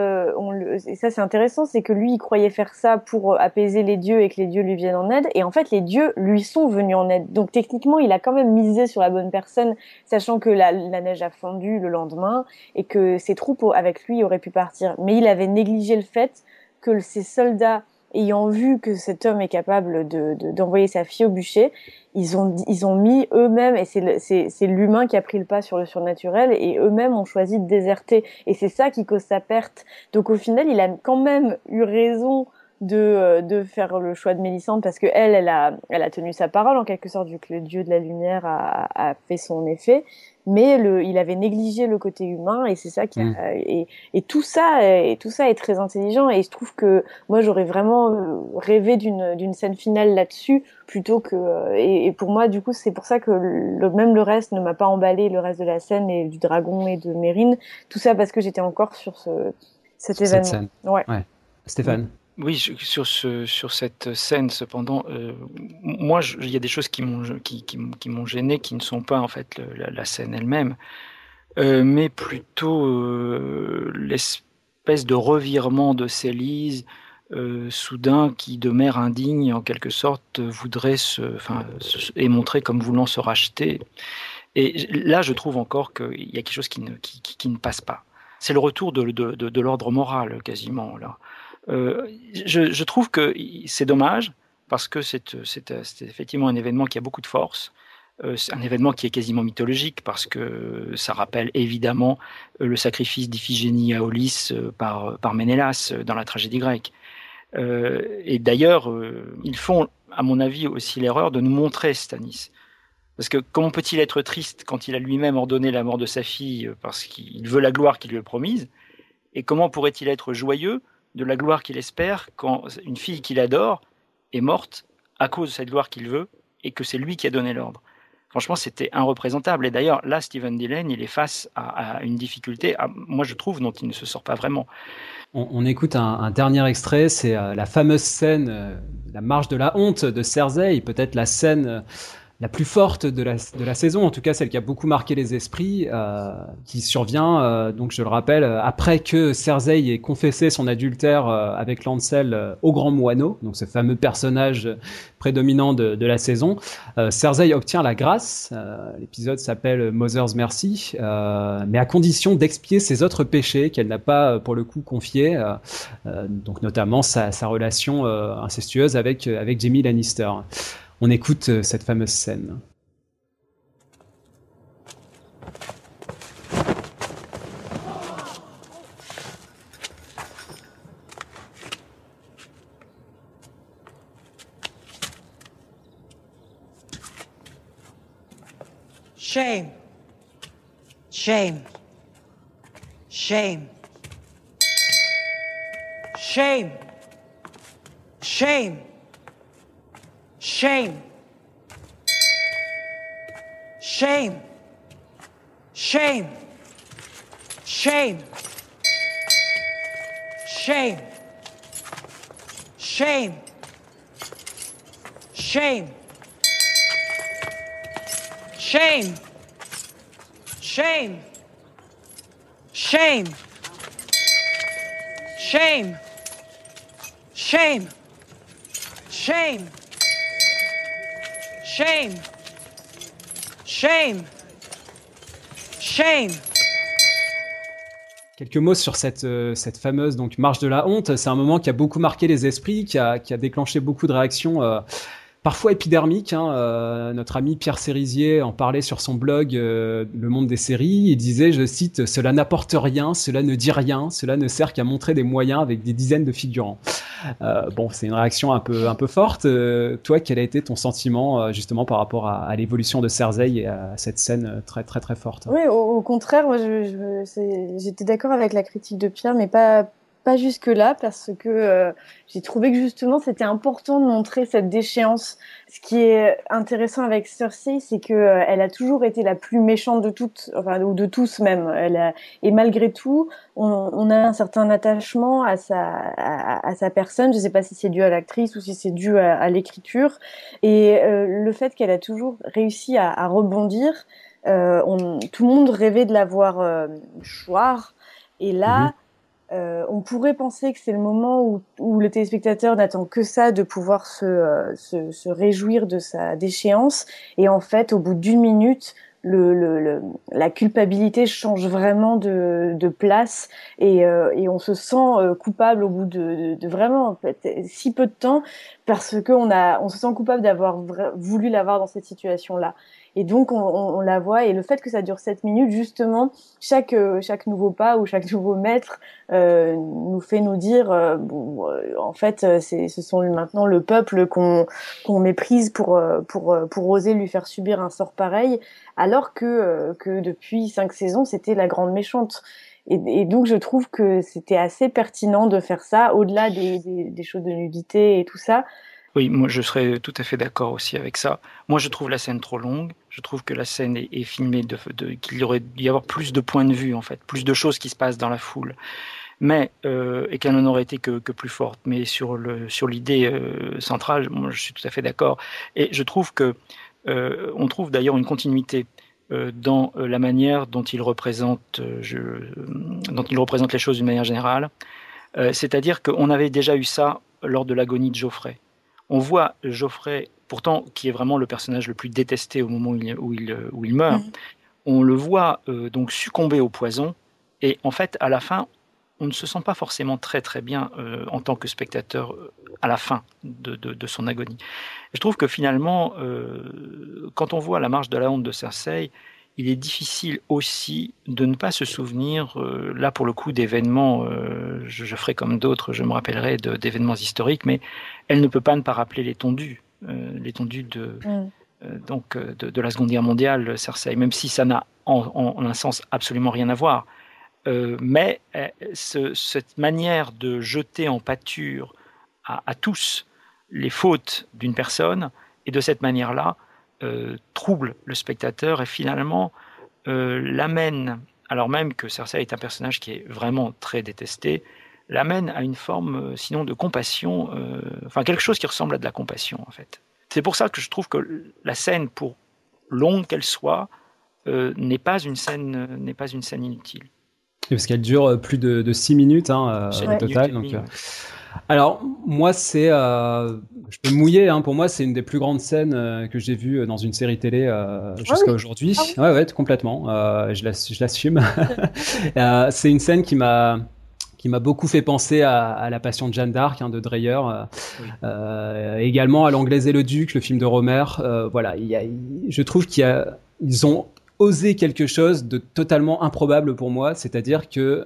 et ça c'est intéressant, c'est que lui, il croyait faire ça pour apaiser les dieux et que les dieux lui viennent en aide. Et en fait, les dieux lui sont venus en aide. Donc techniquement, il a quand même misé sur la bonne personne, sachant que la, la neige a fondu le lendemain et que ses troupes avec lui auraient pu partir. Mais il avait négligé le fait que ses soldats ayant vu que cet homme est capable de, de, d'envoyer sa fille au bûcher, ils ont, ils ont mis eux-mêmes, et c'est, l'humain qui a pris le pas sur le surnaturel, et eux-mêmes ont choisi de déserter. Et c'est ça qui cause sa perte. Donc au final, il a quand même eu raison de, de faire le choix de Mélissande parce que elle, elle a, elle a tenu sa parole en quelque sorte vu que le dieu de la lumière a, a fait son effet. Mais le, il avait négligé le côté humain et c'est ça qui a, mmh. et, et tout ça et tout ça est très intelligent et je trouve que moi j'aurais vraiment euh, rêvé d'une d'une scène finale là-dessus plutôt que et, et, pour moi du coup c'est pour ça que le, même le reste ne m'a pas emballé le reste de la scène et du dragon et de Mérine tout ça parce que j'étais encore sur ce cet sur événement. Cette scène. Ouais. ouais. Stéphane. Oui, sur, ce, sur cette scène, cependant, euh, moi, il y a des choses qui m'ont qui, gêné, qui ne sont pas en fait la, scène elle-même, euh, mais plutôt euh, l'espèce de revirement de Célise, soudain, qui de mère indigne, en quelque sorte, voudrait se, enfin, est montré comme voulant se racheter. Et là, je trouve encore qu'il y a quelque chose qui ne, passe pas. C'est le retour de, de l'ordre moral, quasiment là. Euh, je, je, trouve que c'est dommage parce que c'est effectivement un événement qui a beaucoup de force. Euh, c'est un événement qui est quasiment mythologique parce que ça rappelle évidemment euh, le sacrifice d'Iphigénie à Aulis euh, par, par Ménélas dans la tragédie grecque. Euh, et d'ailleurs, ils font, à mon avis, aussi l'erreur de nous montrer Stanis. Parce que comment peut-il être triste quand il a lui-même ordonné la mort de sa fille euh, parce qu'il veut la gloire qu'il lui a promise? Et comment pourrait-il être joyeux de la gloire qu'il espère quand une fille qu'il adore est morte à cause de cette gloire qu'il veut et que c'est lui qui a donné l'ordre Franchement, c'était irreprésentable. Et d'ailleurs, là, Stephen Dillon, il est face à, une difficulté, moi je trouve, dont il ne se sort pas vraiment. On, écoute un, dernier extrait, c'est euh, la fameuse scène, euh, la marche de la honte de Cersei, peut-être la scène la plus forte de la, saison, en tout cas celle qui a beaucoup marqué les esprits, euh, qui survient, euh, donc je le rappelle, après que Cersei ait confessé son adultère euh, avec Lancel euh, au Grand Moineau, donc ce fameux personnage prédominant de, de la saison. Cersei obtient la grâce, l'épisode s'appelle Mother's Mercy, mais à condition d'expier ses autres péchés qu'elle n'a pas pour le coup confiés, donc notamment sa, sa relation incestueuse avec, avec Jamie Lannister. On écoute euh, cette fameuse scène. Shame. Shame. Shame. Shame. Shame. Shame. Shame. Shame. Shame. Shame. Shame. Shame. Shame. Shame. Shame. Shame. Shame. Shame. Shame. Shame. Shame. Quelques mots sur cette, euh, fameuse marche de la honte. C'est un moment qui a beaucoup marqué les esprits, qui a, déclenché beaucoup de réactions. Euh, parfois épidermique. Hein, euh, notre ami Pierre Cérisier en parlait sur son blog euh, Le Monde des séries. Il disait, je cite, Cela n'apporte rien, cela ne dit rien, cela ne sert qu'à montrer des moyens avec des dizaines de figurants. Euh, bon, c'est une réaction un peu, forte. toi, quel a été ton sentiment justement par rapport à, l'évolution de Cersei et à cette scène très très très forte? Oui, au, contraire, j'étais d'accord avec la critique de Pierre, mais pas pas jusque là parce que euh, j'ai trouvé que justement c'était important de montrer cette déchéance. Ce qui est intéressant avec Cersei, c'est que euh, elle a toujours été la plus méchante de toutes, enfin ou de tous même. Elle et malgré tout, on, on, a un certain attachement à sa à, à sa personne. Je sais pas si c'est dû à l'actrice ou si c'est dû à, l'écriture. Et euh, le fait qu'elle a toujours réussi à, à rebondir, on, tout le monde rêvait de la voir choir. Et là. Mhm. Euh, on pourrait penser que c'est le moment où, où le téléspectateur n'attend que ça, de pouvoir se, euh, se, se, réjouir de sa déchéance. Et en fait, au bout d'une minute, le, le, la culpabilité change vraiment de, de place et, euh, et, on se sent euh, coupable au bout de, de, de, vraiment en fait, si peu de temps parce qu'on a on se sent coupable d'avoir voulu l'avoir dans cette situation là. Et donc, on, on, la voit. Et le fait que ça dure 7 minutes, justement, chaque, euh, chaque nouveau pas ou chaque <laughs> nouveau maître euh, nous fait nous dire, euh, bon, euh, en fait, c'est, ce sont maintenant le peuple qu'on, qu'on méprise pour, pour, pour oser lui faire subir un sort pareil, alors que, que depuis cinq saisons, c'était la grande méchante. Et, et, donc je trouve que c'était assez pertinent de faire ça, au-delà des, des, des, choses de nudité et tout ça, oui, moi je serais tout à fait d'accord aussi avec ça. Moi je trouve la scène trop longue. Je trouve que la scène est, filmée de, qu'il y aurait dû y avoir plus de points de vue en fait, plus de choses qui se passent dans la foule. Mais euh, et qu'elle n'en aurait été que, plus forte. Mais sur le sur l'idée euh, centrale, moi je suis tout à fait d'accord. Et je trouve que euh, on trouve d'ailleurs une continuité dans la manière dont il représente, dont il représente les choses d'une manière générale. C'est-à-dire qu'on avait déjà eu ça lors de l'agonie de Geoffrey on voit Geoffrey, pourtant qui est vraiment le personnage le plus détesté au moment où il, où il, où il meurt, mm. on le voit euh, donc succomber au poison, et en fait, à la fin, on ne se sent pas forcément très très bien euh, en tant que spectateur euh, à la fin de, de, son agonie. je trouve que finalement, quand on voit la marche de la honte de Cersei, il est difficile aussi de ne pas se souvenir, euh, là pour le coup, d'événements, euh, je, je, ferai comme d'autres, je me rappellerai d'événements historiques, mais elle ne peut pas ne pas rappeler l'étendue, euh, l'étendue de, mm. donc de, la Seconde Guerre mondiale, Cersei, même si ça n'a en, un sens absolument rien à voir. mais cette manière de jeter en pâture à, tous les fautes d'une personne, et de cette manière-là, trouble le spectateur et finalement l'amène, alors même que Cersei est un personnage qui est vraiment très détesté, l'amène à une forme, euh, sinon de compassion, euh, enfin quelque chose qui ressemble à de la compassion en fait. C'est pour ça que je trouve que la scène, pour longue qu'elle soit, euh, n'est pas une scène, n'est pas une scène inutile. parce qu'elle dure plus de 6 minutes hein, au total. Donc, alors moi c'est, je peux mouiller. Hein, pour moi c'est une des plus grandes scènes que j'ai vues dans une série télé ah jusqu'à aujourd'hui. Ah ouais ouais complètement. je l'assume. <laughs> c'est une scène qui m'a qui m'a beaucoup fait penser à, la Passion de Jeanne d'Arc hein, de Dreyer, euh, euh, également à l'Anglaise et le Duc, le film de Romer. Euh, voilà, il y a, je trouve qu'ils ont osé quelque chose de totalement improbable pour moi, c'est-à-dire que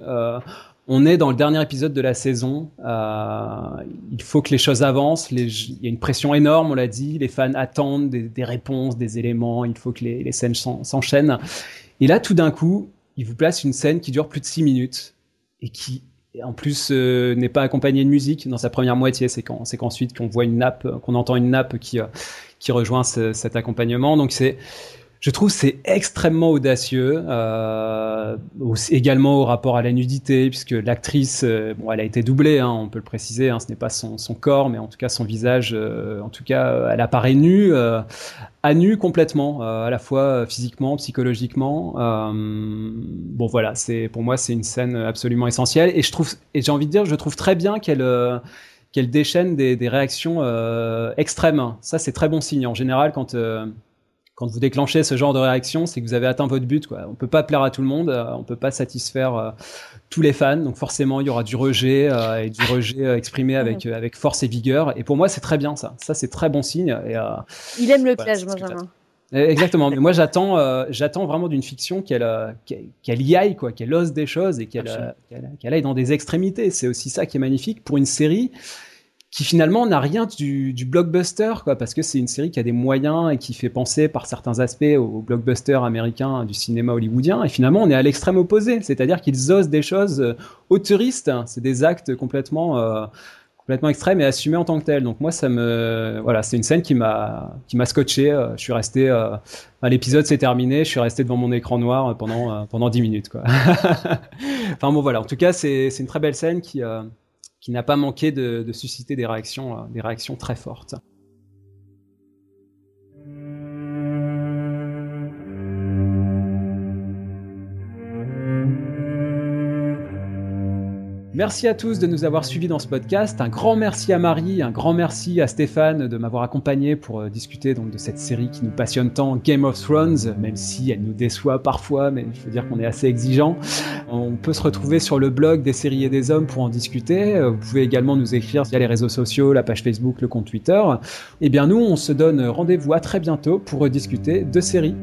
on est dans le dernier épisode de la saison. il faut que les choses avancent. il y a une pression énorme, on l'a dit. Les fans attendent des, réponses, des éléments. Il faut que les, scènes s'enchaînent. Et là, tout d'un coup, il vous place une scène qui dure plus de six minutes et qui en plus euh, n'est pas accompagné de musique dans sa première moitié. C'est qu'ensuite qu'on voit une nappe, qu'on entend une nappe qui euh, qui rejoint cet accompagnement. Donc c'est je trouve c'est extrêmement audacieux, euh, également au rapport à la nudité, puisque l'actrice, euh, bon, elle a été doublée, hein, on peut le préciser, hein, ce n'est pas son, corps, mais en tout cas son visage, euh, en tout cas, elle apparaît nue, à nu complètement, à la fois physiquement, psychologiquement. bon voilà, c'est pour moi c'est une scène absolument essentielle, et je trouve, et j'ai envie de dire, je trouve très bien qu'elle qu'elle déchaîne des, des réactions extrêmes. Ça c'est très bon signe en général quand quand vous déclenchez ce genre de réaction, c'est que vous avez atteint votre but. Quoi. On peut pas plaire à tout le monde, euh, on peut pas satisfaire euh, tous les fans, donc forcément il y aura du rejet euh, et du rejet exprimé <laughs> avec avec force et vigueur. Et pour moi, c'est très bien ça. Ça, c'est très bon signe. Et, il aime le piège, Benjamin. Exactement. Mais moi, <laughs> j'attends, j'attends vraiment d'une fiction qu'elle, qu'elle y aille, quoi, qu'elle ose des choses et qu'elle, qu'elle, aille dans des extrémités. C'est aussi ça qui est magnifique pour une série qui finalement n'a rien du, blockbuster, parce que c'est une série qui a des moyens et qui fait penser par certains aspects au blockbuster américain du cinéma hollywoodien. Et finalement, on est à l'extrême opposé, c'est-à-dire qu'ils osent des choses euh, auteuristes. C'est des actes complètement euh, complètement extrêmes et assumés en tant que tels. Donc moi, ça me, voilà, c'est une scène qui m'a qui m'a scotché. Euh, je suis resté, euh, l'épisode s'est terminé, je suis resté devant mon écran noir pendant pendant dix minutes, quoi. <laughs> enfin bon, voilà. En tout cas, c'est c'est une très belle scène qui qui n'a pas manqué de, susciter des réactions, euh, des réactions très fortes. Merci à tous de nous avoir suivis dans ce podcast. Un grand merci à Marie, un grand merci à Stéphane de m'avoir accompagné pour euh, discuter de cette série qui nous passionne tant, Game of Thrones, même si elle nous déçoit parfois, mais il faut dire qu'on est assez exigeant. On peut se retrouver sur le blog des séries et des hommes pour en discuter. Euh, vous pouvez également nous écrire via les réseaux sociaux, la page Facebook, le compte Twitter. Eh bien nous, on se donne rendez-vous à très bientôt pour discuter de séries.